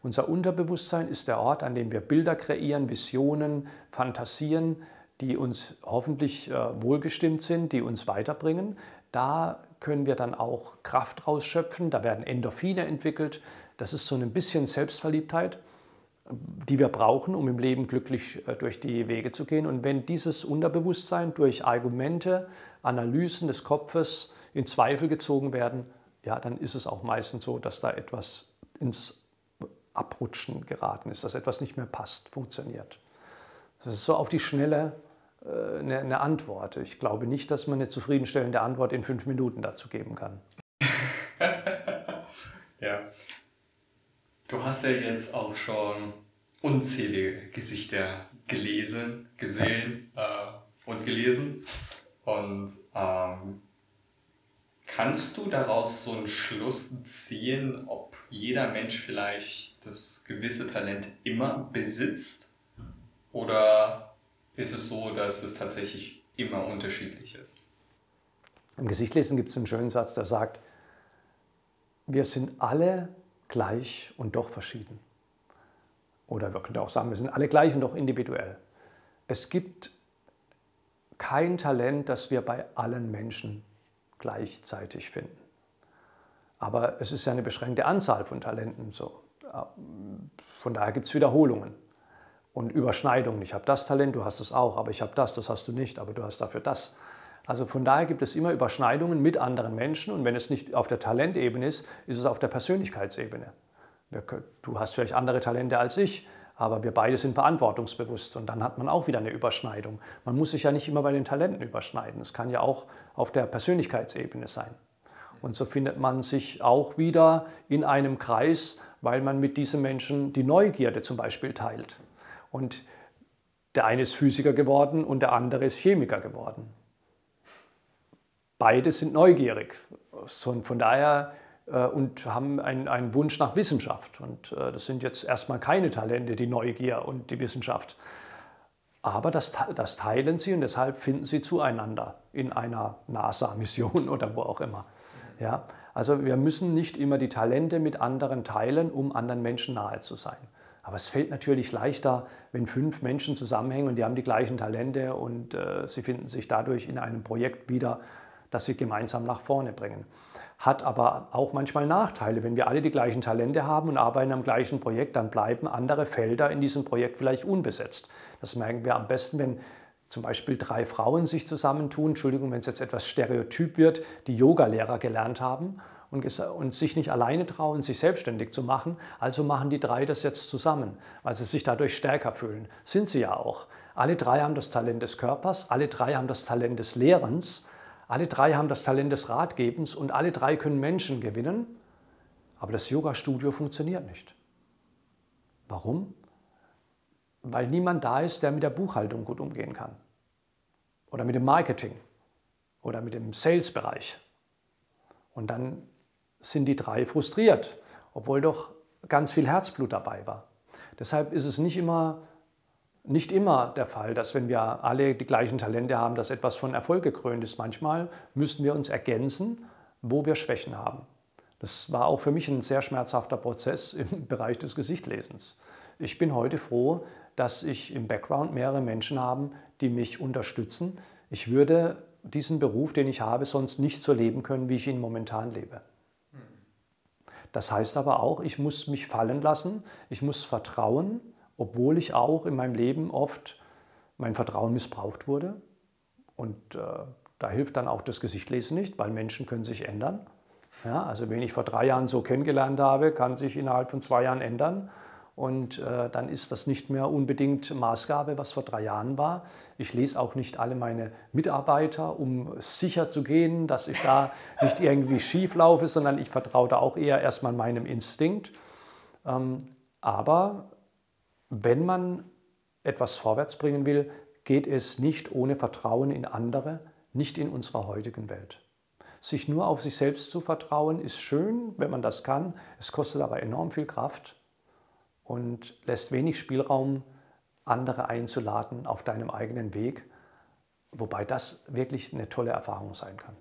Unser Unterbewusstsein ist der Ort, an dem wir Bilder kreieren, Visionen, Fantasien, die uns hoffentlich äh, wohlgestimmt sind, die uns weiterbringen. Da können wir dann auch Kraft rausschöpfen, da werden Endorphine entwickelt. Das ist so ein bisschen Selbstverliebtheit die wir brauchen, um im Leben glücklich äh, durch die Wege zu gehen. Und wenn dieses Unterbewusstsein durch Argumente, Analysen des Kopfes in Zweifel gezogen werden, ja, dann ist es auch meistens so, dass da etwas ins Abrutschen geraten ist, dass etwas nicht mehr passt, funktioniert. Das ist so auf die Schnelle äh, eine, eine Antwort. Ich glaube nicht, dass man eine zufriedenstellende Antwort in fünf Minuten dazu geben kann. (laughs) ja. Du hast ja jetzt auch schon unzählige Gesichter gelesen, gesehen äh, und gelesen. Und ähm, kannst du daraus so einen Schluss ziehen, ob jeder Mensch vielleicht das gewisse Talent immer besitzt? Oder ist es so, dass es tatsächlich immer unterschiedlich ist? Im Gesichtlesen gibt es einen schönen Satz, der sagt, wir sind alle gleich und doch verschieden. Oder wir können auch sagen, wir sind alle gleich und doch individuell. Es gibt kein Talent, das wir bei allen Menschen gleichzeitig finden. Aber es ist ja eine beschränkte Anzahl von Talenten so. Von daher gibt es Wiederholungen und Überschneidungen. Ich habe das Talent, du hast es auch, aber ich habe das, das hast du nicht, aber du hast dafür das. Also von daher gibt es immer Überschneidungen mit anderen Menschen und wenn es nicht auf der Talentebene ist, ist es auf der Persönlichkeitsebene. Du hast vielleicht andere Talente als ich, aber wir beide sind verantwortungsbewusst und dann hat man auch wieder eine Überschneidung. Man muss sich ja nicht immer bei den Talenten überschneiden. Es kann ja auch auf der Persönlichkeitsebene sein. Und so findet man sich auch wieder in einem Kreis, weil man mit diesem Menschen die Neugierde zum Beispiel teilt. Und der eine ist Physiker geworden und der andere ist Chemiker geworden. Beide sind neugierig. Von daher und haben einen, einen, Wunsch nach Wissenschaft. Und äh, das sind jetzt erstmal keine Talente, die Neugier und die Wissenschaft. Aber das, das teilen sie und deshalb finden sie zueinander in einer NASA-Mission oder wo auch immer. Ja? Also wir müssen nicht immer die Talente mit anderen teilen, um anderen Menschen nahe zu sein. Aber es fällt natürlich leichter, wenn fünf Menschen zusammenhängen und die haben die gleichen Talente und äh, sie finden sich dadurch in einem Projekt wieder, das sie gemeinsam nach vorne bringen hat aber auch manchmal Nachteile. Wenn wir alle die gleichen Talente haben und arbeiten am gleichen Projekt, dann bleiben andere Felder in diesem Projekt vielleicht unbesetzt. Das merken wir am besten, wenn zum Beispiel drei Frauen sich zusammentun, Entschuldigung, wenn es jetzt etwas stereotyp wird, die Yoga-Lehrer gelernt haben und, und, sich nicht alleine trauen, sich selbstständig zu machen. Also machen die drei das jetzt zusammen, weil sie sich dadurch stärker fühlen. Sind sie ja auch. Alle drei haben das Talent des Körpers, alle drei haben das Talent des Lehrens alle drei haben das Talent des Ratgebens und alle drei können Menschen gewinnen, aber das Yoga-Studio funktioniert nicht. Warum? Weil niemand da ist, der mit der Buchhaltung gut umgehen kann. Oder mit dem Marketing. Oder mit dem Sales-Bereich. Und dann sind die drei frustriert, obwohl doch ganz viel Herzblut dabei war. Deshalb ist es nicht immer nicht immer der Fall, dass wenn wir alle die gleichen Talente haben, dass etwas von Erfolg gekrönt ist. Manchmal müssen wir uns ergänzen, wo wir Schwächen haben. Das war auch für mich ein sehr schmerzhafter Prozess (laughs) im Bereich des Gesichtlesens. Ich bin heute froh, dass ich im Background mehrere Menschen habe, die mich unterstützen. Ich würde diesen Beruf, den ich habe, sonst nicht so leben können, wie ich ihn momentan lebe. Das heißt aber auch, ich muss mich fallen lassen, ich muss vertrauen, obwohl ich auch in meinem Leben oft mein Vertrauen missbraucht wurde. Und äh, da hilft dann auch das Gesichtlesen nicht, weil Menschen können sich ändern. Ja, also wen ich vor drei Jahren so kennengelernt habe, kann sich innerhalb von zwei Jahren ändern. Und äh, dann ist das nicht mehr unbedingt Maßgabe, was vor drei Jahren war. Ich lese auch nicht alle meine Mitarbeiter, um sicher zu gehen, dass ich da nicht irgendwie schief laufe, sondern ich vertraue da auch eher erstmal meinem Instinkt. Ähm, aber wenn man etwas vorwärts bringen will, geht es nicht ohne Vertrauen in andere, nicht in unserer heutigen Welt. Sich nur auf sich selbst zu vertrauen, ist schön, wenn man das kann. Es kostet aber enorm viel Kraft und lässt wenig Spielraum, andere einzuladen auf deinem eigenen Weg, wobei das wirklich eine tolle Erfahrung sein kann.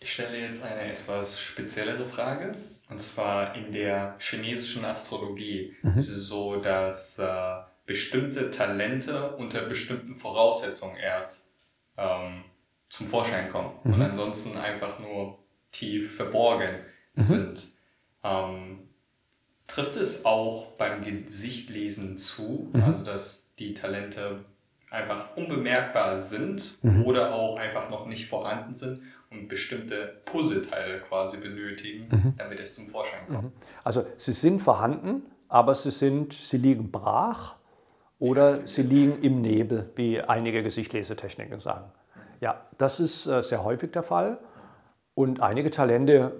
Ich stelle jetzt eine etwas speziellere Frage. Und zwar in der chinesischen Astrologie mhm. ist es so, dass äh, bestimmte Talente unter bestimmten Voraussetzungen erst ähm, zum Vorschein kommen mhm. und ansonsten einfach nur tief verborgen mhm. sind. Ähm, trifft es auch beim Gesichtlesen zu, mhm. also dass die Talente einfach unbemerkbar sind mhm. oder auch einfach noch nicht vorhanden sind und bestimmte Puzzleteile quasi benötigen, mhm. damit es zum Vorschein kommt. Mhm. Also sie sind vorhanden, aber sie, sind, sie liegen brach oder sie liegen im Nebel, wie einige Gesichtlesetechniken sagen. Ja, das ist äh, sehr häufig der Fall. Und einige Talente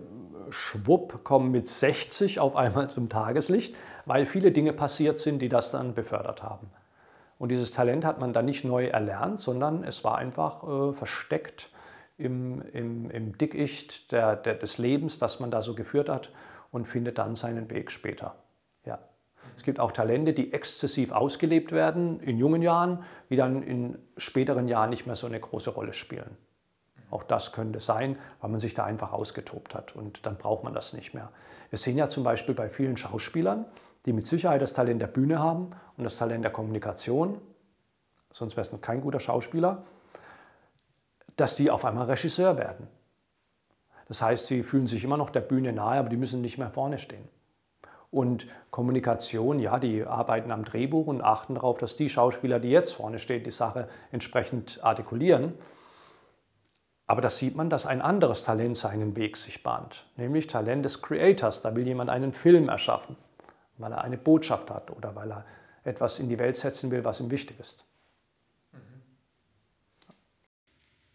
schwupp kommen mit 60 auf einmal zum Tageslicht, weil viele Dinge passiert sind, die das dann befördert haben. Und dieses Talent hat man dann nicht neu erlernt, sondern es war einfach äh, versteckt im, im, im Dickicht der, der, des Lebens, das man da so geführt hat und findet dann seinen Weg später. Ja. Es gibt auch Talente, die exzessiv ausgelebt werden in jungen Jahren, die dann in späteren Jahren nicht mehr so eine große Rolle spielen. Auch das könnte sein, weil man sich da einfach ausgetobt hat und dann braucht man das nicht mehr. Wir sehen ja zum Beispiel bei vielen Schauspielern, die mit Sicherheit das Talent der Bühne haben und das Talent der Kommunikation, sonst wäre es noch kein guter Schauspieler, dass die auf einmal Regisseur werden. Das heißt, sie fühlen sich immer noch der Bühne nahe, aber die müssen nicht mehr vorne stehen. Und Kommunikation, ja, die arbeiten am Drehbuch und achten darauf, dass die Schauspieler, die jetzt vorne stehen, die Sache entsprechend artikulieren. Aber da sieht man, dass ein anderes Talent seinen Weg sich bahnt, nämlich Talent des Creators. Da will jemand einen Film erschaffen, weil er eine Botschaft hat oder weil er etwas in die Welt setzen will, was ihm wichtig ist.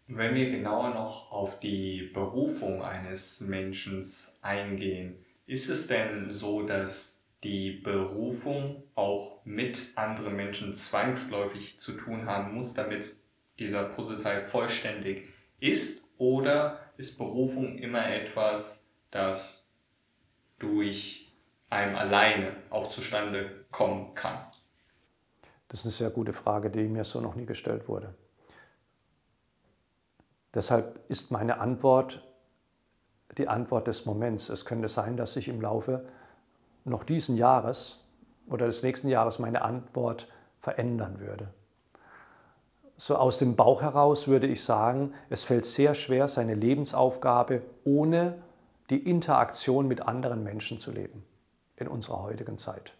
Wenn wir genauer noch auf die Berufung eines Menschen eingehen, ist es denn so, dass die Berufung auch mit anderen Menschen zwangsläufig zu tun haben muss, damit dieser Puzzleteil vollständig ist oder ist Berufung immer etwas, das durch einem alleine auch zustande kommen kann? Das ist eine sehr gute Frage, die mir so noch nie gestellt wurde. Deshalb ist meine Antwort die Antwort des Moments. Es könnte sein, dass sich im Laufe noch diesen Jahres oder des nächsten Jahres meine Antwort verändern würde so aus dem Bauch heraus würde ich sagen, es fällt sehr schwer, seine Lebensaufgabe ohne die Interaktion mit anderen Menschen zu leben in unserer heutigen Zeit.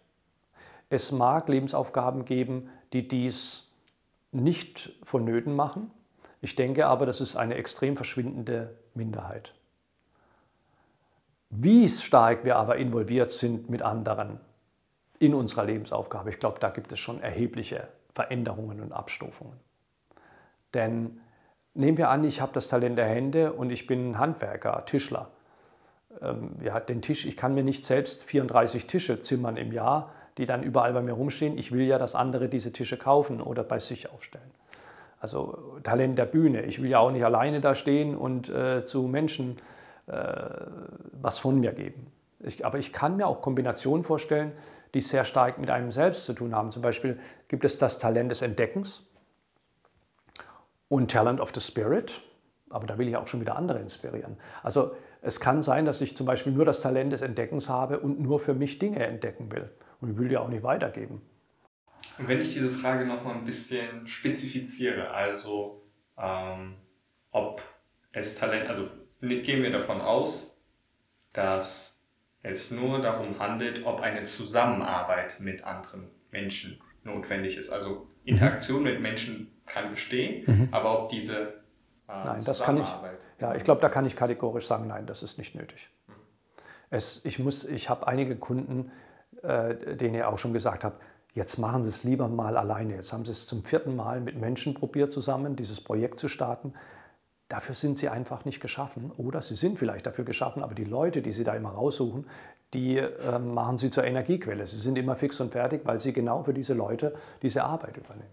Es mag Lebensaufgaben geben, die dies nicht vonnöten machen. Ich denke aber, das ist eine extrem verschwindende Minderheit. Wie stark wir aber involviert sind mit anderen in unserer Lebensaufgabe, ich glaube, da gibt es schon erhebliche Veränderungen und Abstufungen. Denn nehmen wir an, ich habe das Talent der Hände und ich bin Handwerker, Tischler. Ähm, ja, den Tisch, ich kann mir nicht selbst 34 Tische zimmern im Jahr, die dann überall bei mir rumstehen. Ich will ja, dass andere diese Tische kaufen oder bei sich aufstellen. Also Talent der Bühne. Ich will ja auch nicht alleine da stehen und äh, zu Menschen äh, was von mir geben. Ich, aber ich kann mir auch Kombinationen vorstellen, die sehr stark mit einem selbst zu tun haben. Zum Beispiel gibt es das Talent des Entdeckens und Talent of the Spirit. Aber da will ich auch schon wieder andere inspirieren. Also es kann sein, dass ich zum Beispiel nur das Talent des Entdeckens habe und nur für mich Dinge entdecken will. Und ich will die auch nicht weitergeben. Und wenn ich diese Frage noch mal ein bisschen spezifiziere, also ähm, ob es Talent, also gehen wir davon aus, dass es nur darum handelt, ob eine Zusammenarbeit mit anderen Menschen notwendig ist. Also Interaktion mit Menschen kann bestehen, mhm. aber ob diese äh, nein, das kann ich, ja, ich glaube, da kann ich kategorisch sagen, nein, das ist nicht nötig. Mhm. Es, ich ich habe einige Kunden, äh, denen ich auch schon gesagt habe, jetzt machen Sie es lieber mal alleine. Jetzt haben Sie es zum vierten Mal mit Menschen probiert zusammen, dieses Projekt zu starten. Dafür sind Sie einfach nicht geschaffen. Oder Sie sind vielleicht dafür geschaffen, aber die Leute, die Sie da immer raussuchen, die äh, machen Sie zur Energiequelle. Sie sind immer fix und fertig, weil Sie genau für diese Leute diese Arbeit übernehmen.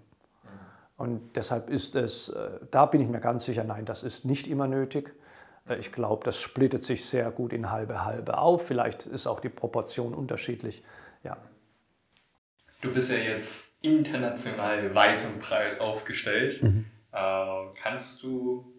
Und deshalb ist es, äh, da bin ich mir ganz sicher, nein, das ist nicht immer nötig. Äh, ich glaube, das splittet sich sehr gut in halbe halbe auf. Vielleicht ist auch die Proportion unterschiedlich. Ja. Du bist ja jetzt international weit und breit aufgestellt. Mhm. Ähm, kannst du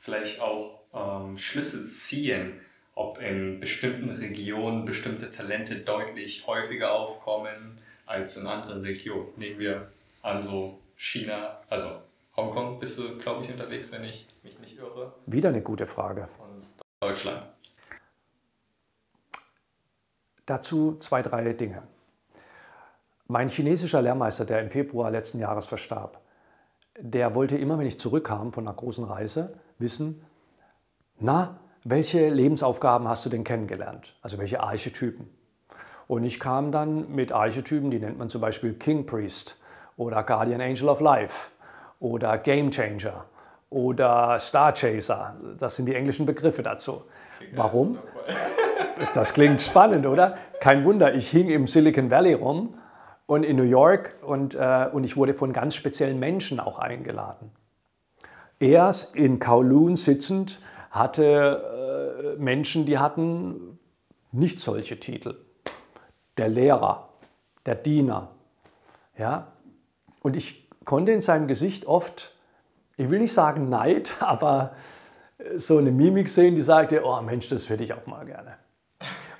vielleicht auch ähm, Schlüsse ziehen, ob in bestimmten Regionen bestimmte Talente deutlich häufiger aufkommen als in anderen Regionen? Nehmen wir an so China, also Hongkong bist du, glaube ich, unterwegs, wenn ich mich nicht irre. Wieder eine gute Frage. Und Deutschland. Dazu zwei, drei Dinge. Mein chinesischer Lehrmeister, der im Februar letzten Jahres verstarb, der wollte immer, wenn ich zurückkam von einer großen Reise, wissen, na, welche Lebensaufgaben hast du denn kennengelernt? Also welche Archetypen? Und ich kam dann mit Archetypen, die nennt man zum Beispiel King Priest oder Guardian Angel of Life oder Game Changer oder Star Chaser. Das sind die englischen Begriffe dazu. Warum? Das klingt spannend, oder? Kein Wunder, ich hing im Silicon Valley rum und in New York und, äh, und ich wurde von ganz speziellen Menschen auch eingeladen. Er in Kowloon sitzend hatte äh, Menschen, die hatten nicht solche Titel. Der Lehrer, der Diener. Ja? Und ich konnte in seinem Gesicht oft, ich will nicht sagen Neid, (laughs) aber so eine Mimik sehen, die sagte, oh Mensch, das würde ich auch mal gerne.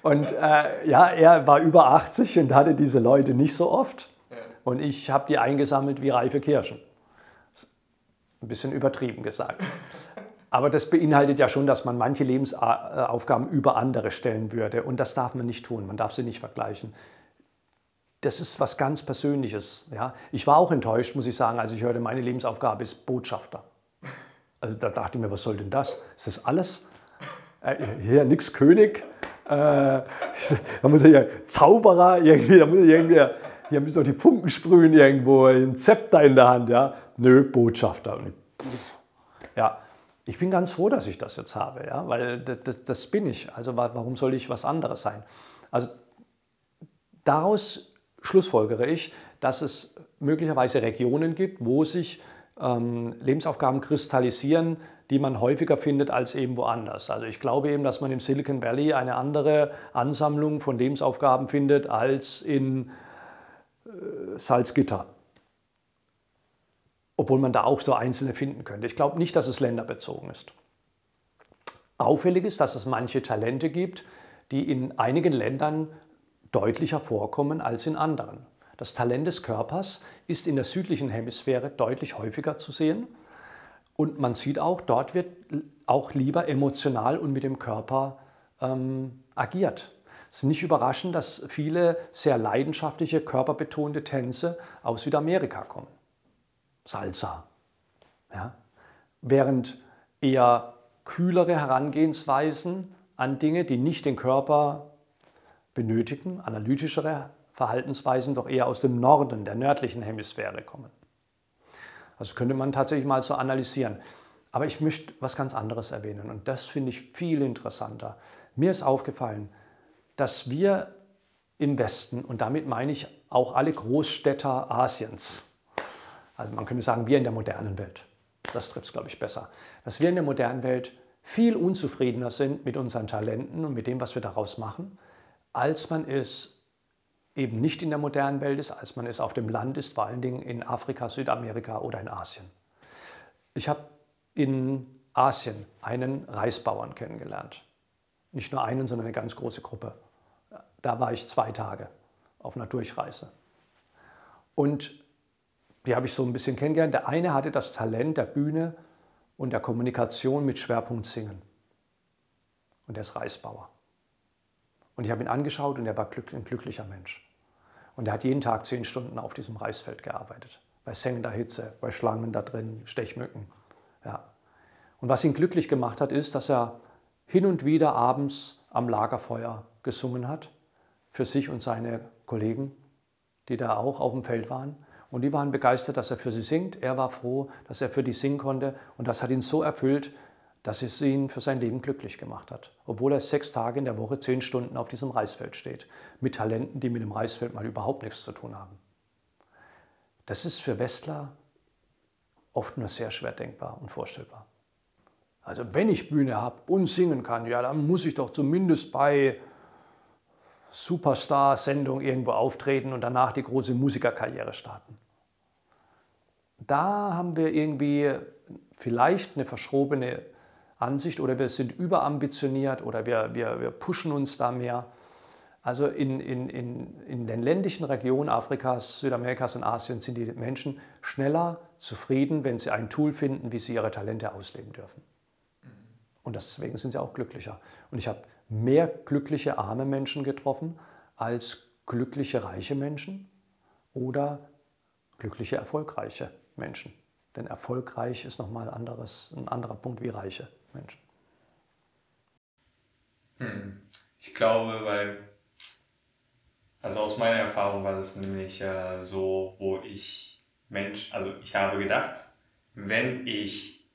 Und äh, ja, er war über 80 und hatte diese Leute nicht so oft. Und ich habe die eingesammelt wie reife Kirschen. Ein bisschen übertrieben gesagt. Aber das beinhaltet ja schon, dass man manche Lebensaufgaben über andere stellen würde. Und das darf man nicht tun. Man darf sie nicht vergleichen. Das ist was ganz Persönliches. Ja? Ich war auch enttäuscht, muss ich sagen, als ich hörte, meine Lebensaufgabe ist Botschafter. Also da dachte ich mir, was soll denn das? Ist das alles? Äh, hier nichts König. Äh, (laughs) da muss ich ja Zauberer irgendwie, da muss ich irgendwie, hier müssen doch die Funken sprühen irgendwo, ein Zepter in der Hand, ja. Nö, Botschafter. Ja, ich bin ganz froh, dass ich das jetzt habe, ja, weil das, das bin ich. Also warum soll ich was anderes sein? Also daraus schlussfolgere ich, dass es möglicherweise Regionen gibt, wo sich ähm, Lebensaufgaben kristallisieren, die man häufiger findet als eben woanders. Also ich glaube eben, dass man im Silicon Valley eine andere Ansammlung von Lebensaufgaben findet als in äh, Salzgitter obwohl man da auch so einzelne finden könnte. Ich glaube nicht, dass es länderbezogen ist. Auffällig ist, dass es manche Talente gibt, die in einigen Ländern deutlicher vorkommen als in anderen. Das Talent des Körpers ist in der südlichen Hemisphäre deutlich häufiger zu sehen. Und man sieht auch, dort wird auch lieber emotional und mit dem Körper ähm, agiert. Es ist nicht überraschend, dass viele sehr leidenschaftliche, körperbetonte Tänze aus Südamerika kommen. Salsa. Ja? Während eher kühlere Herangehensweisen an Dinge, die nicht den Körper benötigen, analytischere Verhaltensweisen doch eher aus dem Norden, der nördlichen Hemisphäre kommen. Das könnte man tatsächlich mal so analysieren. Aber ich möchte was ganz anderes erwähnen und das finde ich viel interessanter. Mir ist aufgefallen, dass wir im Westen, und damit meine ich auch alle Großstädter Asiens, also man könnte sagen, wir in der modernen Welt. Das trifft es, glaube ich, besser. Dass wir in der modernen Welt viel unzufriedener sind mit unseren Talenten und mit dem, was wir daraus machen, als man es eben nicht in der modernen Welt ist, als man es auf dem Land ist, vor allen Dingen in Afrika, Südamerika oder in Asien. Ich habe in Asien einen Reisbauern kennengelernt. Nicht nur einen, sondern eine ganz große Gruppe. Da war ich zwei Tage auf einer Durchreise. Und die habe ich so ein bisschen kennengelernt. Der eine hatte das Talent der Bühne und der Kommunikation mit Schwerpunkt Singen. Und der ist Reisbauer. Und ich habe ihn angeschaut und er war ein glücklicher Mensch. Und er hat jeden Tag zehn Stunden auf diesem Reisfeld gearbeitet. Bei sengender Hitze, bei Schlangen da drin, Stechmücken. Ja. Und was ihn glücklich gemacht hat, ist, dass er hin und wieder abends am Lagerfeuer gesungen hat. Für sich und seine Kollegen, die da auch auf dem Feld waren. Und die waren begeistert, dass er für sie singt. Er war froh, dass er für die singen konnte. Und das hat ihn so erfüllt, dass es ihn für sein Leben glücklich gemacht hat. Obwohl er sechs Tage in der Woche zehn Stunden auf diesem Reisfeld steht. Mit Talenten, die mit dem Reisfeld mal überhaupt nichts zu tun haben. Das ist für Westler oft nur sehr schwer denkbar und vorstellbar. Also wenn ich Bühne habe und singen kann, ja, dann muss ich doch zumindest bei Superstar-Sendung irgendwo auftreten und danach die große Musikerkarriere starten. Da haben wir irgendwie vielleicht eine verschrobene Ansicht oder wir sind überambitioniert oder wir, wir, wir pushen uns da mehr. Also in, in, in, in den ländlichen Regionen Afrikas, Südamerikas und Asiens sind die Menschen schneller zufrieden, wenn sie ein Tool finden, wie sie ihre Talente ausleben dürfen. Und deswegen sind sie auch glücklicher. Und ich habe mehr glückliche arme Menschen getroffen als glückliche reiche Menschen oder glückliche erfolgreiche Menschen. Denn erfolgreich ist nochmal anderes, ein anderer Punkt wie reiche Menschen. Hm. Ich glaube, weil, also aus meiner Erfahrung war das nämlich äh, so, wo ich Mensch, also ich habe gedacht, wenn ich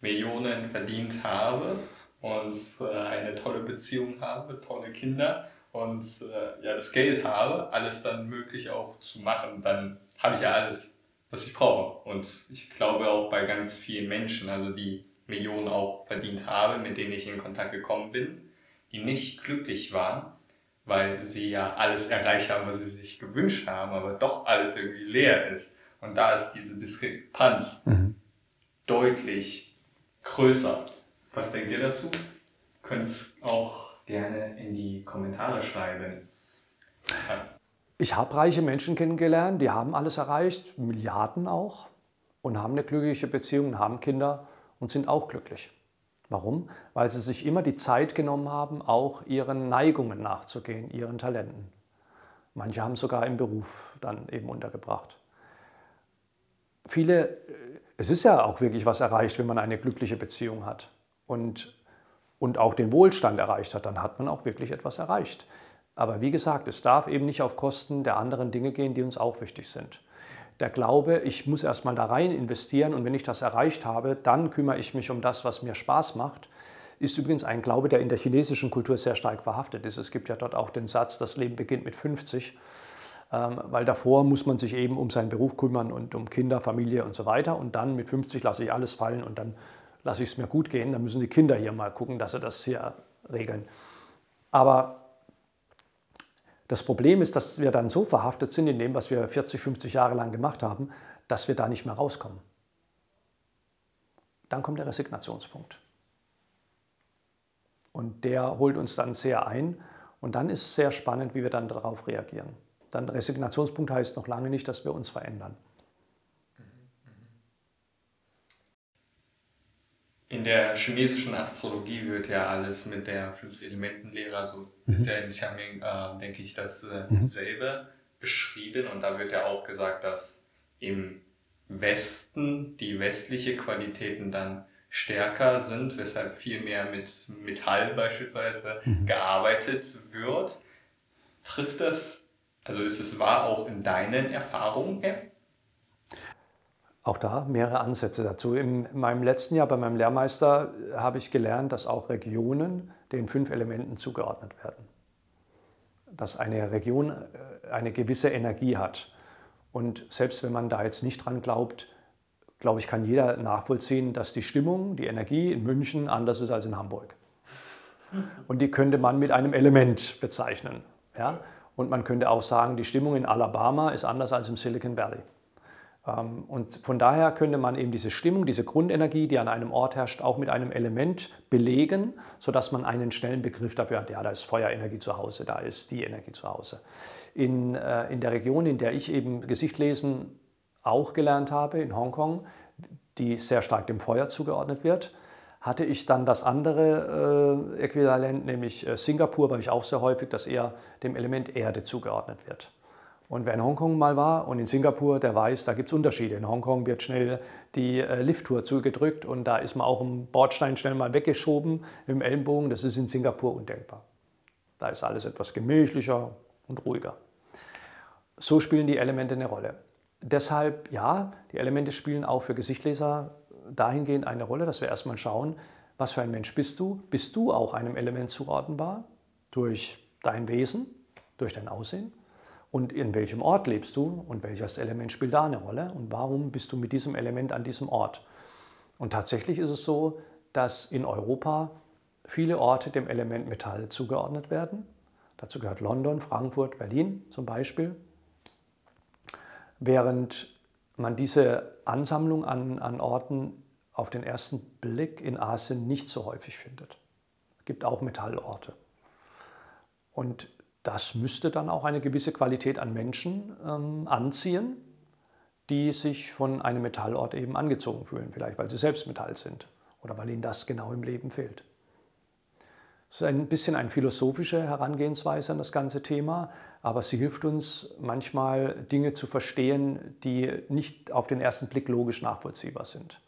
Millionen verdient habe, und äh, eine tolle Beziehung habe, tolle Kinder und äh, ja, das Geld habe, alles dann möglich auch zu machen, dann habe ich ja alles, was ich brauche. Und ich glaube auch bei ganz vielen Menschen, also die Millionen auch verdient habe, mit denen ich in Kontakt gekommen bin, die nicht glücklich waren, weil sie ja alles erreicht haben, was sie sich gewünscht haben, aber doch alles irgendwie leer ist. Und da ist diese Diskrepanz mhm. deutlich größer. Was denkt ihr dazu? Könnt es auch gerne in die Kommentare schreiben. Ja. Ich habe reiche Menschen kennengelernt, die haben alles erreicht, Milliarden auch, und haben eine glückliche Beziehung, haben Kinder und sind auch glücklich. Warum? Weil sie sich immer die Zeit genommen haben, auch ihren Neigungen nachzugehen, ihren Talenten. Manche haben sogar im Beruf dann eben untergebracht. Viele, es ist ja auch wirklich was erreicht, wenn man eine glückliche Beziehung hat und, und auch den Wohlstand erreicht hat, dann hat man auch wirklich etwas erreicht. Aber wie gesagt, es darf eben nicht auf Kosten der anderen Dinge gehen, die uns auch wichtig sind der Glaube, ich muss erstmal da rein investieren und wenn ich das erreicht habe, dann kümmere ich mich um das, was mir Spaß macht, ist übrigens ein Glaube, der in der chinesischen Kultur sehr stark verhaftet ist. Es gibt ja dort auch den Satz, das Leben beginnt mit 50, ähm, weil davor muss man sich eben um seinen Beruf kümmern und um Kinder, Familie und so weiter und dann mit 50 lasse ich alles fallen und dann lasse ich es mir gut gehen. Dann müssen die Kinder hier mal gucken, dass sie das hier regeln. Aber das Problem ist, dass wir dann so verhaftet sind in dem, was wir 40, 50 Jahre lang gemacht haben, dass wir da nicht mehr rauskommen. Dann kommt der Resignationspunkt. Und der holt uns dann sehr ein. Und dann ist es sehr spannend, wie wir dann darauf reagieren. Dann Resignationspunkt heißt noch lange nicht, dass wir uns verändern. In der chinesischen Astrologie wird ja alles mit der Fünf-Elementen-Lehre, also mhm. ist ja in Xiaoming, äh, denke ich, dasselbe äh, mhm. beschrieben. Und da wird ja auch gesagt, dass im Westen die westliche Qualitäten dann stärker sind, weshalb viel mehr mit Metall beispielsweise mhm. gearbeitet wird. Trifft das, also ist es wahr auch in deinen Erfahrungen? Ja? Auch da mehrere Ansätze dazu. In meinem letzten Jahr bei meinem Lehrmeister habe ich gelernt, dass auch Regionen den fünf Elementen zugeordnet werden. Dass eine Region äh, eine gewisse Energie hat. Und selbst wenn man da jetzt nicht dran glaubt, glaube ich, kann jeder nachvollziehen, dass die Stimmung, die Energie in München anders ist als in Hamburg. Und die könnte man mit einem Element bezeichnen. Ja? Und man könnte auch sagen, die Stimmung in Alabama ist anders als im Silicon Valley. Ähm, und von daher könnte man eben diese Stimmung, diese Grundenergie, die an einem Ort herrscht, auch mit einem Element belegen, sodass man einen schnellen Begriff dafür hat. Ja, da ist Feuerenergie zu Hause, da ist die Energie zu Hause. In, äh, in der Region, in der ich eben Gesichtlesen auch gelernt habe, in Hongkong, die sehr stark dem Feuer zugeordnet wird, hatte ich dann das andere äh, Äquivalent, nämlich äh, Singapur, weil ich auch sehr häufig, dass eher dem Element Erde zugeordnet wird. Und wer in Hongkong mal war und in Singapur, der weiß, da gibt es Unterschiede. In Hongkong wird schnell die äh, Lifttour zugedrückt und da ist man auch im Bordstein schnell mal weggeschoben im Ellenbogen. Das ist in Singapur undenkbar. Da ist alles etwas gemächlicher und ruhiger. So spielen die Elemente eine Rolle. Deshalb, ja, die Elemente spielen auch für Gesichtleser dahingehend eine Rolle, dass wir erstmal schauen, was für ein Mensch bist du? Bist du auch einem Element zuordnenbar? Durch dein Wesen, durch dein Aussehen? Und in welchem Ort lebst du und welches Element spielt da eine Rolle und warum bist du mit diesem Element an diesem Ort. Und tatsächlich ist es so, dass in Europa viele Orte dem Element Metall zugeordnet werden. Dazu gehört London, Frankfurt, Berlin zum Beispiel. Während man diese Ansammlung an, an Orten auf den ersten Blick in Asien nicht so häufig findet. Es gibt auch Metallorte. Und das müsste dann auch eine gewisse Qualität an Menschen ähm, anziehen, die sich von einem Metallort eben angezogen fühlen, vielleicht weil sie selbst Metall sind oder weil ihnen das genau im Leben fehlt. Es ist ein bisschen eine philosophische Herangehensweise an das ganze Thema, aber sie hilft uns manchmal Dinge zu verstehen, die nicht auf den ersten Blick logisch nachvollziehbar sind.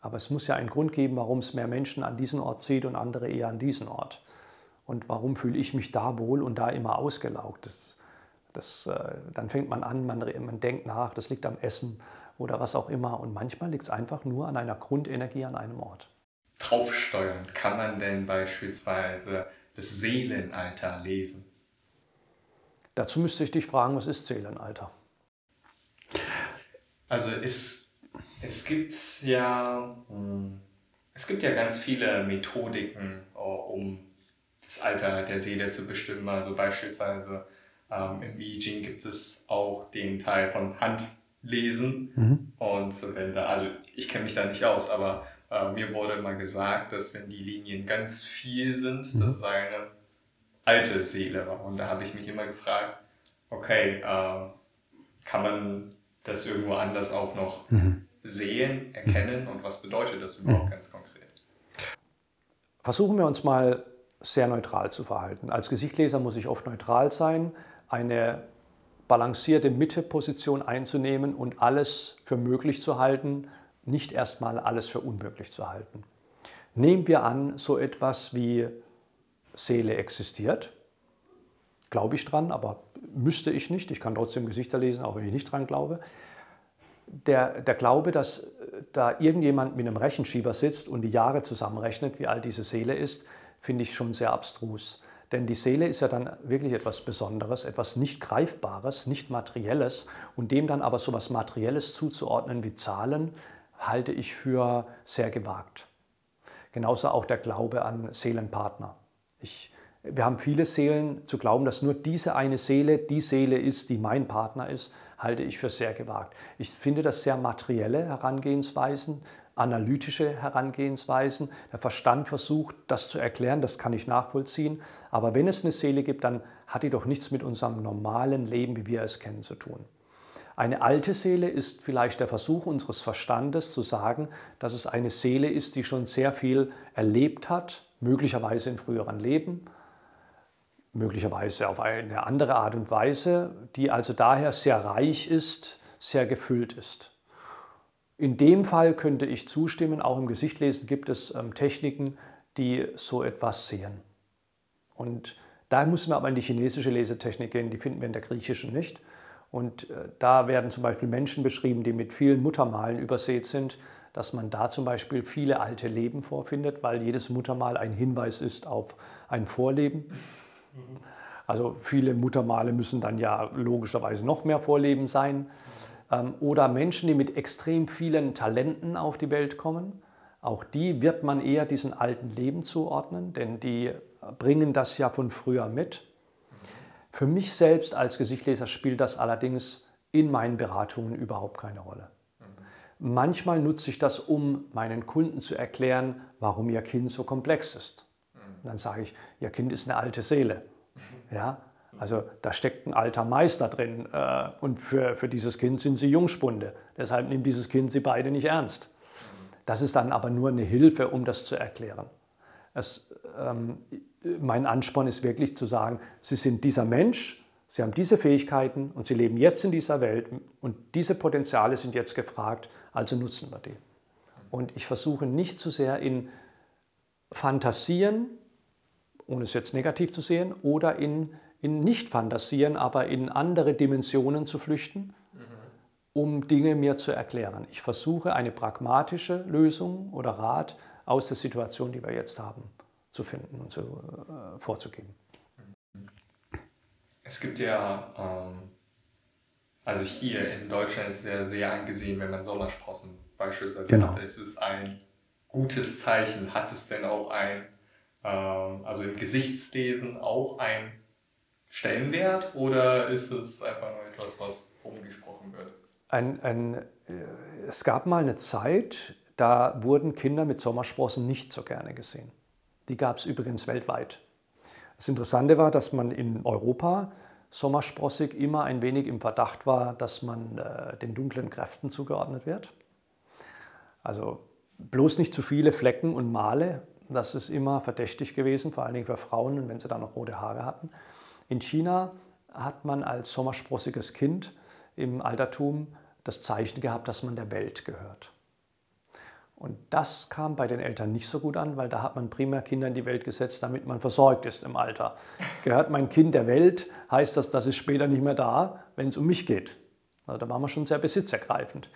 Aber es muss ja einen Grund geben, warum es mehr Menschen an diesen Ort zieht und andere eher an diesen Ort. Und warum fühle ich mich da wohl und da immer ausgelaugt? Das, das, äh, dann fängt man an, man, man denkt nach, das liegt am Essen oder was auch immer. Und manchmal liegt es einfach nur an einer Grundenergie an einem Ort. draufsteuern, kann man denn beispielsweise das Seelenalter lesen? Dazu müsste ich dich fragen, was ist Seelenalter? Also es, es gibt ja hm, es gibt ja ganz viele Methodiken, äh, um das Alter der Seele zu bestimmen. Also beispielsweise ähm, im I Ching gibt es auch den Teil von Handlesen. Mhm. Und wenn da, also ich kenne mich da nicht aus, aber äh, mir wurde mal gesagt, dass wenn die Linien ganz viel sind, mhm. dass es eine alte Seele war. Und da habe ich mich immer gefragt, okay, äh, kann man das irgendwo anders auch noch mhm. sehen, erkennen und was bedeutet das überhaupt mhm. ganz konkret? Versuchen wir uns mal sehr neutral zu verhalten. Als Gesichtleser muss ich oft neutral sein, eine balancierte Mitteposition einzunehmen und alles für möglich zu halten, nicht erstmal alles für unmöglich zu halten. Nehmen wir an, so etwas wie Seele existiert. Glaube ich dran, aber müsste ich nicht. Ich kann trotzdem Gesichter lesen, auch wenn ich nicht dran glaube. Der, der Glaube, dass da irgendjemand mit einem Rechenschieber sitzt und die Jahre zusammenrechnet, wie alt diese Seele ist, finde ich schon sehr abstrus. Denn die Seele ist ja dann wirklich etwas Besonderes, etwas nicht Greifbares, nicht Materielles. Und dem dann aber so etwas Materielles zuzuordnen wie Zahlen, halte ich für sehr gewagt. Genauso auch der Glaube an Seelenpartner. Ich, wir haben viele Seelen. Zu glauben, dass nur diese eine Seele die Seele ist, die mein Partner ist, halte ich für sehr gewagt. Ich finde das sehr materielle Herangehensweisen, analytische Herangehensweisen. Der Verstand versucht, das zu erklären, das kann ich nachvollziehen. Aber wenn es eine Seele gibt, dann hat die doch nichts mit unserem normalen Leben, wie wir es kennen, zu tun. Eine alte Seele ist vielleicht der Versuch unseres Verstandes zu sagen, dass es eine Seele ist, die schon sehr viel erlebt hat, möglicherweise in früheren Leben, möglicherweise auf eine andere Art und Weise, die also daher sehr reich ist, sehr gefüllt ist. In dem Fall könnte ich zustimmen, auch im Gesichtlesen gibt es ähm, Techniken, die so etwas sehen. Und da müssen wir aber in die chinesische Lesetechnik gehen, die finden wir in der griechischen nicht. Und äh, da werden zum Beispiel Menschen beschrieben, die mit vielen Muttermalen übersät sind, dass man da zum Beispiel viele alte Leben vorfindet, weil jedes Muttermal ein Hinweis ist auf ein Vorleben. Also viele Muttermale müssen dann ja logischerweise noch mehr Vorleben sein. Ähm, oder Menschen, die mit extrem vielen Talenten auf die Welt kommen. Auch die wird man eher diesen alten Leben zuordnen, denn die bringen das ja von früher mit. Für mich selbst als Gesichtleser spielt das allerdings in meinen Beratungen überhaupt keine Rolle. Manchmal nutze ich das, um meinen Kunden zu erklären, warum ihr Kind so komplex ist. Und dann sage ich, Ihr Kind ist eine alte Seele. (laughs) Ja? Also da steckt ein alter Meister drin äh, und für, für dieses Kind sind sie Jungspunde. Deshalb nimmt dieses Kind sie beide nicht ernst. Das ist dann aber nur eine Hilfe, um das zu erklären. Es, ähm, mein Ansporn ist wirklich zu sagen, Sie sind dieser Mensch, Sie haben diese Fähigkeiten und Sie leben jetzt in dieser Welt und diese Potenziale sind jetzt gefragt, also nutzen wir die. Und ich versuche nicht zu sehr in Fantasien ohne es jetzt negativ zu sehen, oder in, in Nicht-Fantasieren, aber in andere Dimensionen zu flüchten, mhm. um Dinge mir zu erklären. Ich versuche eine pragmatische Lösung oder Rat aus der Situation, die wir jetzt haben, zu finden und zu, äh, vorzugeben. Es gibt ja, ähm, also hier in Deutschland ist es ja sehr angesehen, wenn man Sommersprossen beispielsweise genau. hat. Es ist ein gutes Zeichen. Hat es denn auch ein ähm, also im Gesichtslesen auch ein Stellenwert oder ist es einfach nur etwas, was umgesprochen wird? Ein, ein, äh, es gab mal eine Zeit, da wurden Kinder mit Sommersprossen nicht so gerne gesehen. Die gab es übrigens weltweit. Das Interessante war, dass man in Europa sommersprossig immer ein wenig im Verdacht war, dass man äh, den dunklen Kräften zugeordnet wird. Also bloß nicht zu viele Flecken und Male, das ist immer verdächtig gewesen, vor allen Dingen für Frauen, wenn sie dann noch rote Haare hatten. In China hat man als sommersprossiges Kind im Altertum das Zeichen gehabt, dass man der Welt gehört. Und das kam bei den Eltern nicht so gut an, weil da hat man primär Kinder in die Welt gesetzt, damit man versorgt ist im Alter. Gehört mein Kind der Welt, heißt das, das ist später nicht mehr da, wenn es um mich geht. Also da war man schon sehr besitzergreifend.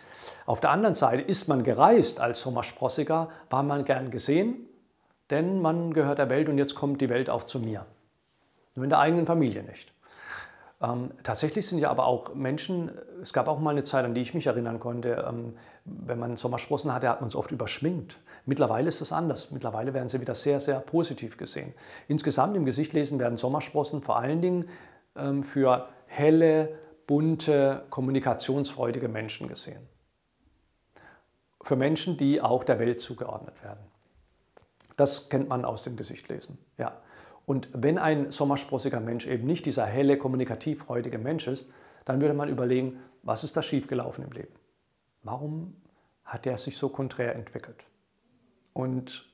Auf der anderen Seite ist man gereist als Thomas Sprossiger, war man gern gesehen, denn man gehört der Welt und jetzt kommt die Welt auch zu mir. Nur in der eigenen Familie nicht. Ähm, tatsächlich sind ja aber auch Menschen, es gab auch mal eine Zeit, an die ich mich erinnern konnte, ähm, wenn man Sommersprossen hatte, hat man es oft überschminkt. Mittlerweile ist es anders. Mittlerweile werden sie wieder sehr, sehr positiv gesehen. Insgesamt im Gesichtlesen werden Sommersprossen vor allen Dingen ähm, für helle, bunte, kommunikationsfreudige Menschen gesehen. Für Menschen, die auch der Welt zugeordnet werden. Das kennt man aus dem Gesichtlesen. Ja. Und wenn ein sommersprossiger Mensch eben nicht dieser helle, kommunikativ freudige Mensch ist, dann würde man überlegen, was ist da schiefgelaufen im Leben? Warum hat er sich so konträr entwickelt? Und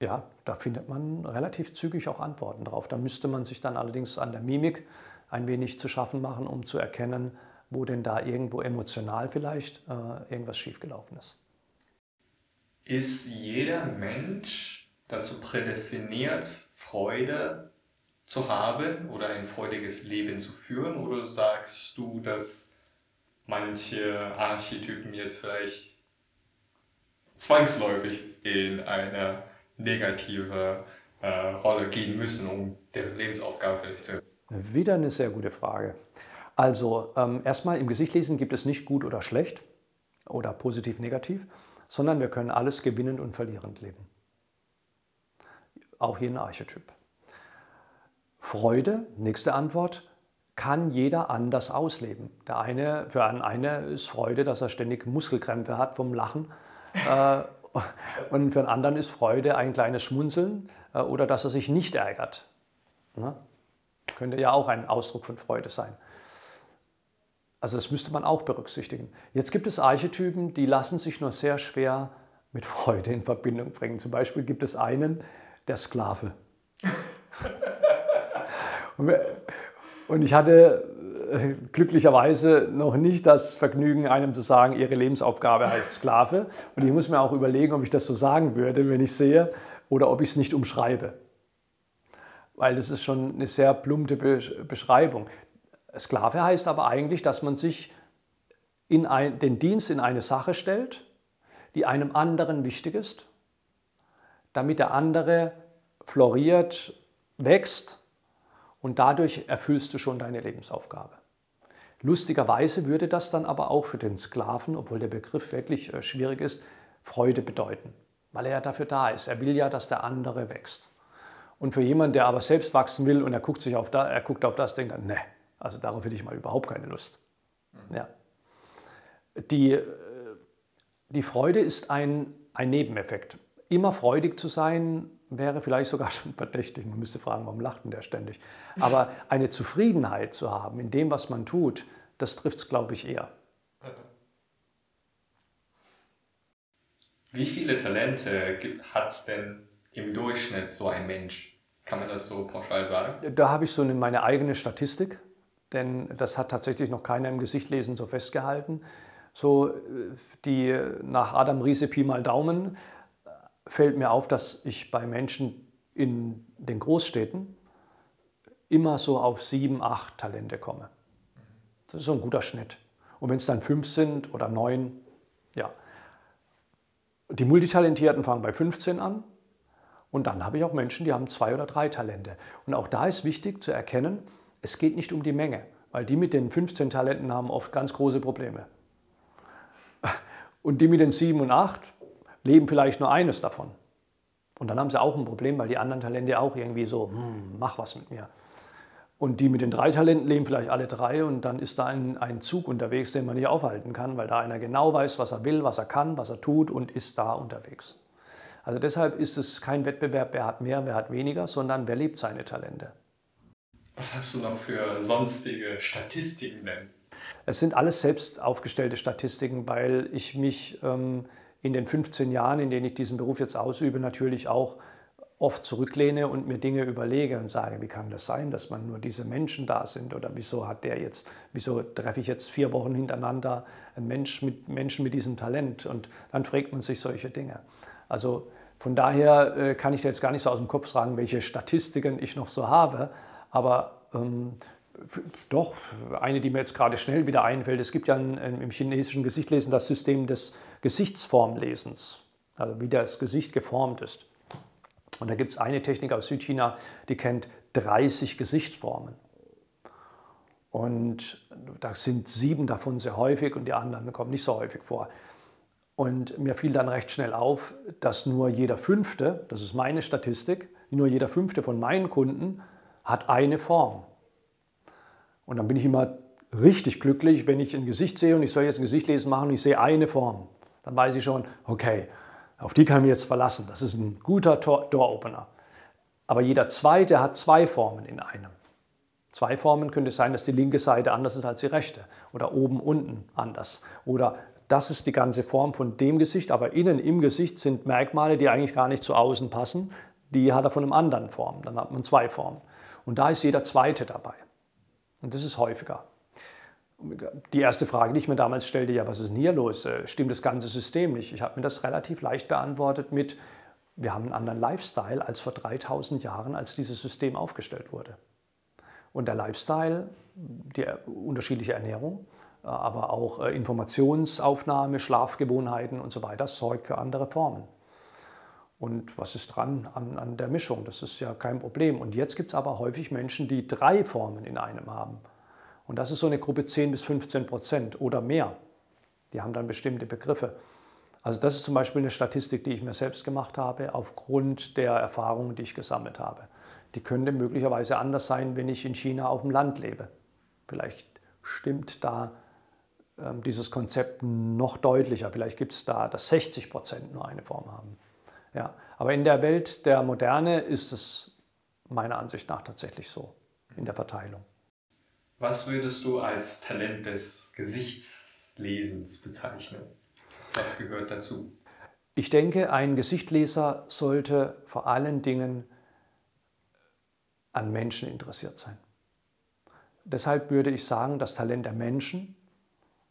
ja, da findet man relativ zügig auch Antworten drauf. Da müsste man sich dann allerdings an der Mimik ein wenig zu schaffen machen, um zu erkennen, wo denn da irgendwo emotional vielleicht äh, irgendwas schiefgelaufen ist. Ist jeder Mensch dazu prädestiniert, Freude zu haben oder ein freudiges Leben zu führen? Oder sagst du, dass manche Archetypen jetzt vielleicht zwangsläufig in eine negative äh, Rolle gehen müssen, um deren Lebensaufgabe vielleicht zu erfüllen? Wieder eine sehr gute Frage. Also ähm, erstmal im Gesicht lesen gibt es nicht gut oder schlecht oder positiv, negativ, sondern wir können alles gewinnend und verlierend leben auch hier ein Archetyp. Freude, nächste Antwort, kann jeder anders ausleben. Der eine, für einen eine ist Freude, dass er ständig Muskelkrämpfe hat vom Lachen. Äh, und für einen anderen ist Freude ein kleines Schmunzeln äh, oder dass er sich nicht ärgert. Ne? Könnte ja auch ein Ausdruck von Freude sein. Also das müsste man auch berücksichtigen. Jetzt gibt es Archetypen, die lassen sich nur sehr schwer mit Freude in Verbindung bringen. Zum Beispiel gibt es einen, der Sklave. (laughs) und ich hatte äh, glücklicherweise noch nicht das Vergnügen, einem zu sagen, ihre Lebensaufgabe heißt Sklave. Und ich muss mir auch überlegen, ob ich das so sagen würde, wenn ich sehe, oder ob ich es nicht umschreibe. Weil das ist schon eine sehr plumpe Beschreibung. Sklave heißt aber eigentlich, dass man sich in ein, den Dienst in eine Sache stellt, die einem anderen wichtig ist damit der andere floriert, wächst und dadurch erfüllst du schon deine Lebensaufgabe. Lustigerweise würde das dann aber auch für den Sklaven, obwohl der Begriff wirklich äh, schwierig ist, Freude bedeuten, weil er ja dafür da ist. Er will ja, dass der andere wächst. Und für jemanden, der aber selbst wachsen will und er guckt, sich auf, da, er guckt auf das, denkt er, ne, also darauf hätte ich mal überhaupt keine Lust. Mhm. Ja. Die, äh, die Freude ist ein, ein Nebeneffekt. Immer freudig zu sein, wäre vielleicht sogar (laughs) schon verdächtig. Man müsste fragen, warum lacht denn der ständig? Aber eine Zufriedenheit zu haben in dem, was man tut, das trifft es, glaube ich, eher. Wie viele Talente hat denn im Durchschnitt so ein Mensch? Kann man das so pauschal sagen? Da habe ich so eine, meine eigene Statistik, denn das hat tatsächlich noch keiner im Gesichtlesen so festgehalten. So äh, die nach Adam Riese Pi mal Daumen fällt mir auf, dass ich bei Menschen in den Großstädten immer so auf sieben, acht Talente komme. Das ist so ein guter Schnitt. Und wenn es dann fünf sind oder neun, ja. Die Multitalentierten fangen bei 15 an. Und dann habe ich auch Menschen, die haben zwei oder drei Talente. Und auch da ist wichtig zu erkennen, es geht nicht um die Menge, weil die mit den 15 Talenten haben oft ganz große Probleme. Und die mit den sieben und acht, leben vielleicht nur eines davon. Und dann haben sie auch ein Problem, weil die anderen Talente auch irgendwie so, hm, mach was mit mir. Und die mit den drei Talenten leben vielleicht alle drei und dann ist da ein, ein Zug unterwegs, den man nicht aufhalten kann, weil da einer genau weiß, was er will, was er kann, was er tut und ist da unterwegs. Also deshalb ist es kein Wettbewerb, wer hat mehr, wer hat weniger, sondern wer lebt seine Talente. Was hast du noch für sonstige Statistiken denn? Es sind alles selbst aufgestellte Statistiken, weil ich mich ähm, in den 15 Jahren, in denen ich diesen Beruf jetzt ausübe, natürlich auch oft zurücklehne und mir Dinge überlege und sage, wie kann das sein, dass man nur diese Menschen da sind oder wieso hat der jetzt, wieso treffe ich jetzt vier Wochen hintereinander einen Mensch mit, Menschen mit diesem Talent und dann fragt man sich solche Dinge. Also von daher äh, kann ich jetzt gar nicht so aus dem Kopf sagen, welche Statistiken ich noch so habe, aber ähm, Doch, eine, die mir jetzt gerade schnell wieder einfällt. Es gibt ja im chinesischen Gesichtlesen das System des Gesichtsformlesens, also wie das Gesicht geformt ist. Und da gibt es eine Technik aus Südchina, die kennt 30 Gesichtsformen. Und da sind sieben davon sehr häufig und die anderen kommen nicht so häufig vor. Und mir fiel dann recht schnell auf, dass nur jeder fünfte, das ist meine Statistik, nur jeder fünfte von meinen Kunden hat eine Form. Und dann bin ich immer richtig glücklich, wenn ich ein Gesicht sehe und ich soll jetzt ein Gesicht lesen machen und ich sehe eine Form. Dann weiß ich schon, okay, auf die kann ich mich jetzt verlassen. Das ist ein guter Door-Opener. Aber jeder zweite hat zwei Formen in einem. Zwei Formen könnte es sein, dass die linke Seite anders ist als die rechte oder oben, unten anders. Oder das ist die ganze Form von dem Gesicht, aber innen im Gesicht sind Merkmale, die eigentlich gar nicht zu außen passen. Die hat er von einem anderen Form. Dann hat man zwei Formen. Und da ist jeder zweite dabei. Und das ist häufiger. Die erste Frage, die ich mir damals stellte, ja, was ist denn hier los? Äh, stimmt das ganze System nicht? Ich habe mir das relativ leicht beantwortet mit, wir haben einen anderen Lifestyle als vor 3000 Jahren, als dieses System aufgestellt wurde. Und der Lifestyle, die unterschiedliche Ernährung, äh, aber auch äh, Informationsaufnahme, Schlafgewohnheiten und so weiter, sorgt für andere Formen. Und was ist dran an, an der Mischung? Das ist ja kein Problem. Und jetzt gibt es aber häufig Menschen, die drei Formen in einem haben. Und das ist so eine Gruppe 10 bis 15 Prozent oder mehr. Die haben dann bestimmte Begriffe. Also das ist zum Beispiel eine Statistik, die ich mir selbst gemacht habe, aufgrund der Erfahrungen, die ich gesammelt habe. Die könnte möglicherweise anders sein, wenn ich in China auf dem Land lebe. Vielleicht stimmt da äh, dieses Konzept noch deutlicher. Vielleicht gibt es da, dass 60 Prozent nur eine Form haben. Ja, aber in der Welt der Moderne ist es meiner Ansicht nach tatsächlich so in der Verteilung. Was würdest du als Talent des Gesichtslesens bezeichnen? Was gehört dazu? Ich denke, ein Gesichtleser sollte vor allen Dingen an Menschen interessiert sein. Deshalb würde ich sagen, das Talent der Menschen,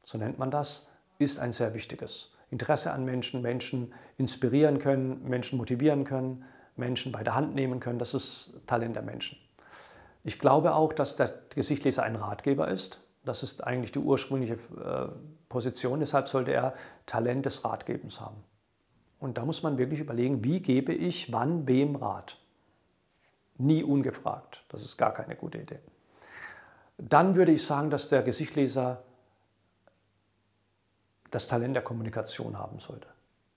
so nennt man das, ist ein sehr wichtiges. Interesse an Menschen, Menschen inspirieren können, Menschen motivieren können, Menschen bei der Hand nehmen können. Das ist Talent der Menschen. Ich glaube auch, dass der Gesichtleser ein Ratgeber ist. Das ist eigentlich die ursprüngliche äh, Position. Deshalb sollte er Talent des Ratgebens haben. Und da muss man wirklich überlegen, wie gebe ich wann wem Rat. Nie ungefragt. Das ist gar keine gute Idee. Dann würde ich sagen, dass der Gesichtleser das Talent der Kommunikation haben sollte.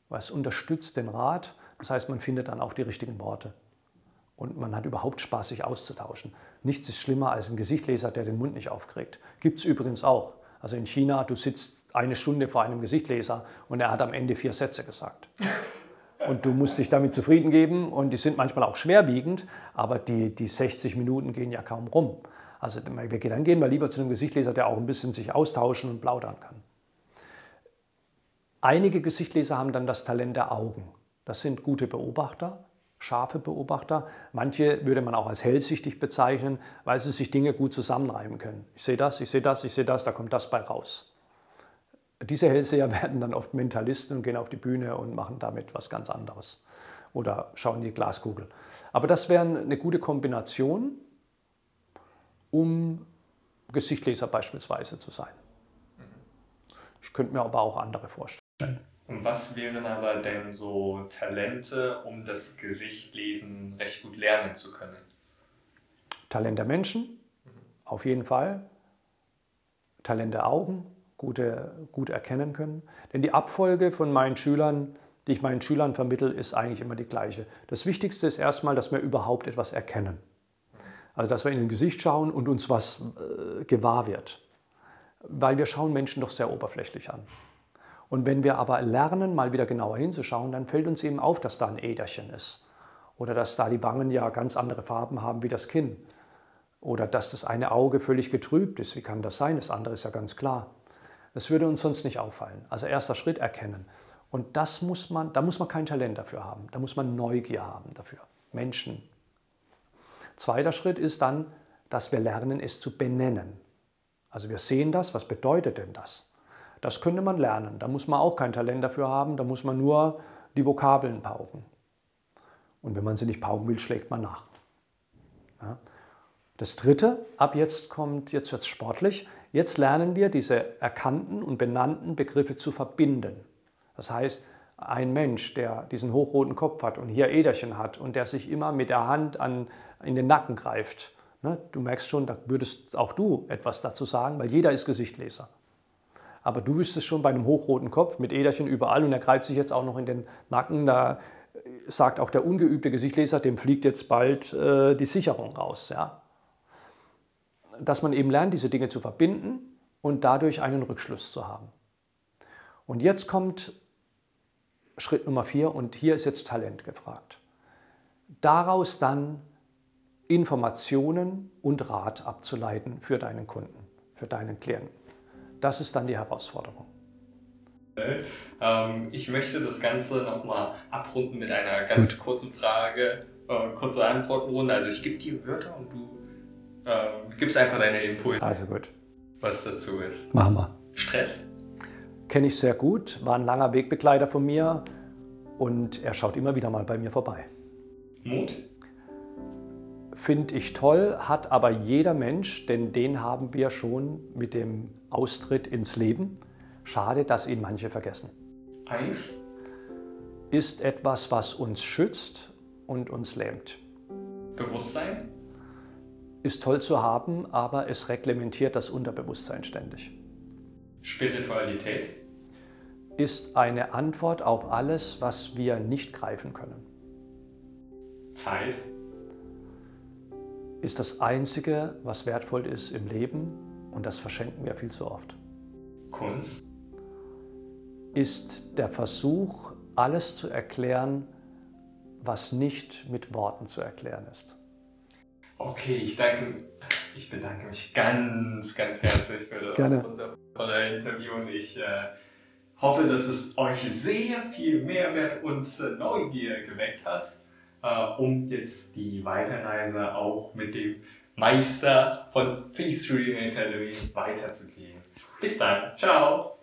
Weil es unterstützt den Rat, das heißt, man findet dann auch die richtigen Worte. Und man hat überhaupt Spaß, sich auszutauschen. Nichts ist schlimmer als ein Gesichtleser, der den Mund nicht aufkriegt. Gibt es übrigens auch. Also in China, du sitzt eine Stunde vor einem Gesichtleser und er hat am Ende vier Sätze gesagt. Und du musst dich damit zufrieden geben und die sind manchmal auch schwerwiegend, aber die, die 60 Minuten gehen ja kaum rum. Also dann gehen wir lieber zu einem Gesichtleser, der auch ein bisschen sich austauschen und plaudern kann. Einige Gesichtleser haben dann das Talent der Augen. Das sind gute Beobachter, scharfe Beobachter. Manche würde man auch als hellsichtig bezeichnen, weil sie sich Dinge gut zusammenreimen können. Ich sehe das, ich sehe das, ich sehe das, da kommt das bei raus. Diese Hellseher (laughs) werden dann oft Mentalisten und gehen auf die Bühne und machen damit was ganz anderes. Oder schauen die Glaskugel. Aber das wäre eine gute Kombination, um Gesichtleser beispielsweise zu sein. Ich könnte mir aber auch andere vorstellen. Und was wären aber denn so Talente, um das Gesichtlesen recht gut lernen zu können? Talent der Menschen, auf jeden Fall. Talent der Augen, gute, gut erkennen können. Denn die Abfolge von meinen Schülern, die ich meinen Schülern vermittle, ist eigentlich immer die gleiche. Das Wichtigste ist erstmal, dass wir überhaupt etwas erkennen. Also, dass wir in ein Gesicht schauen und uns was äh, gewahr wird. Weil wir schauen Menschen doch sehr oberflächlich an. Und wenn wir aber lernen, mal wieder genauer hinzuschauen, dann fällt uns eben auf, dass da ein Äderchen ist. Oder dass da die Wangen ja ganz andere Farben haben wie das Kinn. Oder dass das eine Auge völlig getrübt ist. Wie kann das sein? Das andere ist ja ganz klar. Das würde uns sonst nicht auffallen. Also erster Schritt erkennen. Und das muss man, da muss man kein Talent dafür haben. Da muss man Neugier haben dafür. Menschen. Zweiter Schritt ist dann, dass wir lernen, es zu benennen. Also wir sehen das, was bedeutet denn das? Das könnte man lernen. Da muss man auch kein Talent dafür haben, da muss man nur die Vokabeln pauken. Und wenn man sie nicht pauken will, schlägt man nach. Ja? Das dritte, ab jetzt kommt, jetzt wird es sportlich, jetzt lernen wir diese erkannten und benannten Begriffe zu verbinden. Das heißt, ein Mensch, der diesen hochroten Kopf hat und hier Äderchen hat und der sich immer mit der Hand an, in den Nacken greift, ne, du merkst schon, da würdest auch du etwas dazu sagen, weil jeder ist Gesichtleser. Aber du wüsstest schon bei einem hochroten Kopf mit Äderchen überall und er greift sich jetzt auch noch in den Nacken, da sagt auch der ungeübte Gesichtleser, dem fliegt jetzt bald äh, die Sicherung raus. Ja? Dass man eben lernt, diese Dinge zu verbinden und dadurch einen Rückschluss zu haben. Und jetzt kommt Schritt Nummer vier und hier ist jetzt Talent gefragt. Daraus dann Informationen und Rat abzuleiten für deinen Kunden, für deinen Klienten. Das ist dann die Herausforderung. Ähm, ich möchte das Ganze nochmal abrunden mit einer ganz Gut. kurzen Frage, äh, kurze Antwortenrunde. Also ich gebe dir Wörter und du äh, gibst einfach deine Impulse. Also gut. Was dazu ist. Machen wir. Stress? Kenne ich sehr gut, war ein langer Wegbegleiter von mir und er schaut immer wieder mal bei mir vorbei. Mut? Finde ich toll, hat aber jeder Mensch, denn den haben wir schon mit dem Austritt ins Leben. Schade, dass ihn manche vergessen. Angst ist etwas, was uns schützt und uns lähmt. Bewusstsein ist toll zu haben, aber es reglementiert das Unterbewusstsein ständig. Spiritualität ist eine Antwort auf alles, was wir nicht greifen können. Zeit ist das Einzige, was wertvoll ist im Leben und das verschenken wir viel zu oft. Kunst ist der Versuch, alles zu erklären, was nicht mit Worten zu erklären ist. Okay, ich danke, ich bedanke mich ganz, ganz herzlich für das Gerne. wundervolle Interview und ich äh, hoffe, dass es euch sehr viel Mehrwert und äh, Neugier geweckt hat, äh, um jetzt die Weiterreise auch mit dem Meister von Peace Reading Academy weiterzugehen. Bis dann, ciao!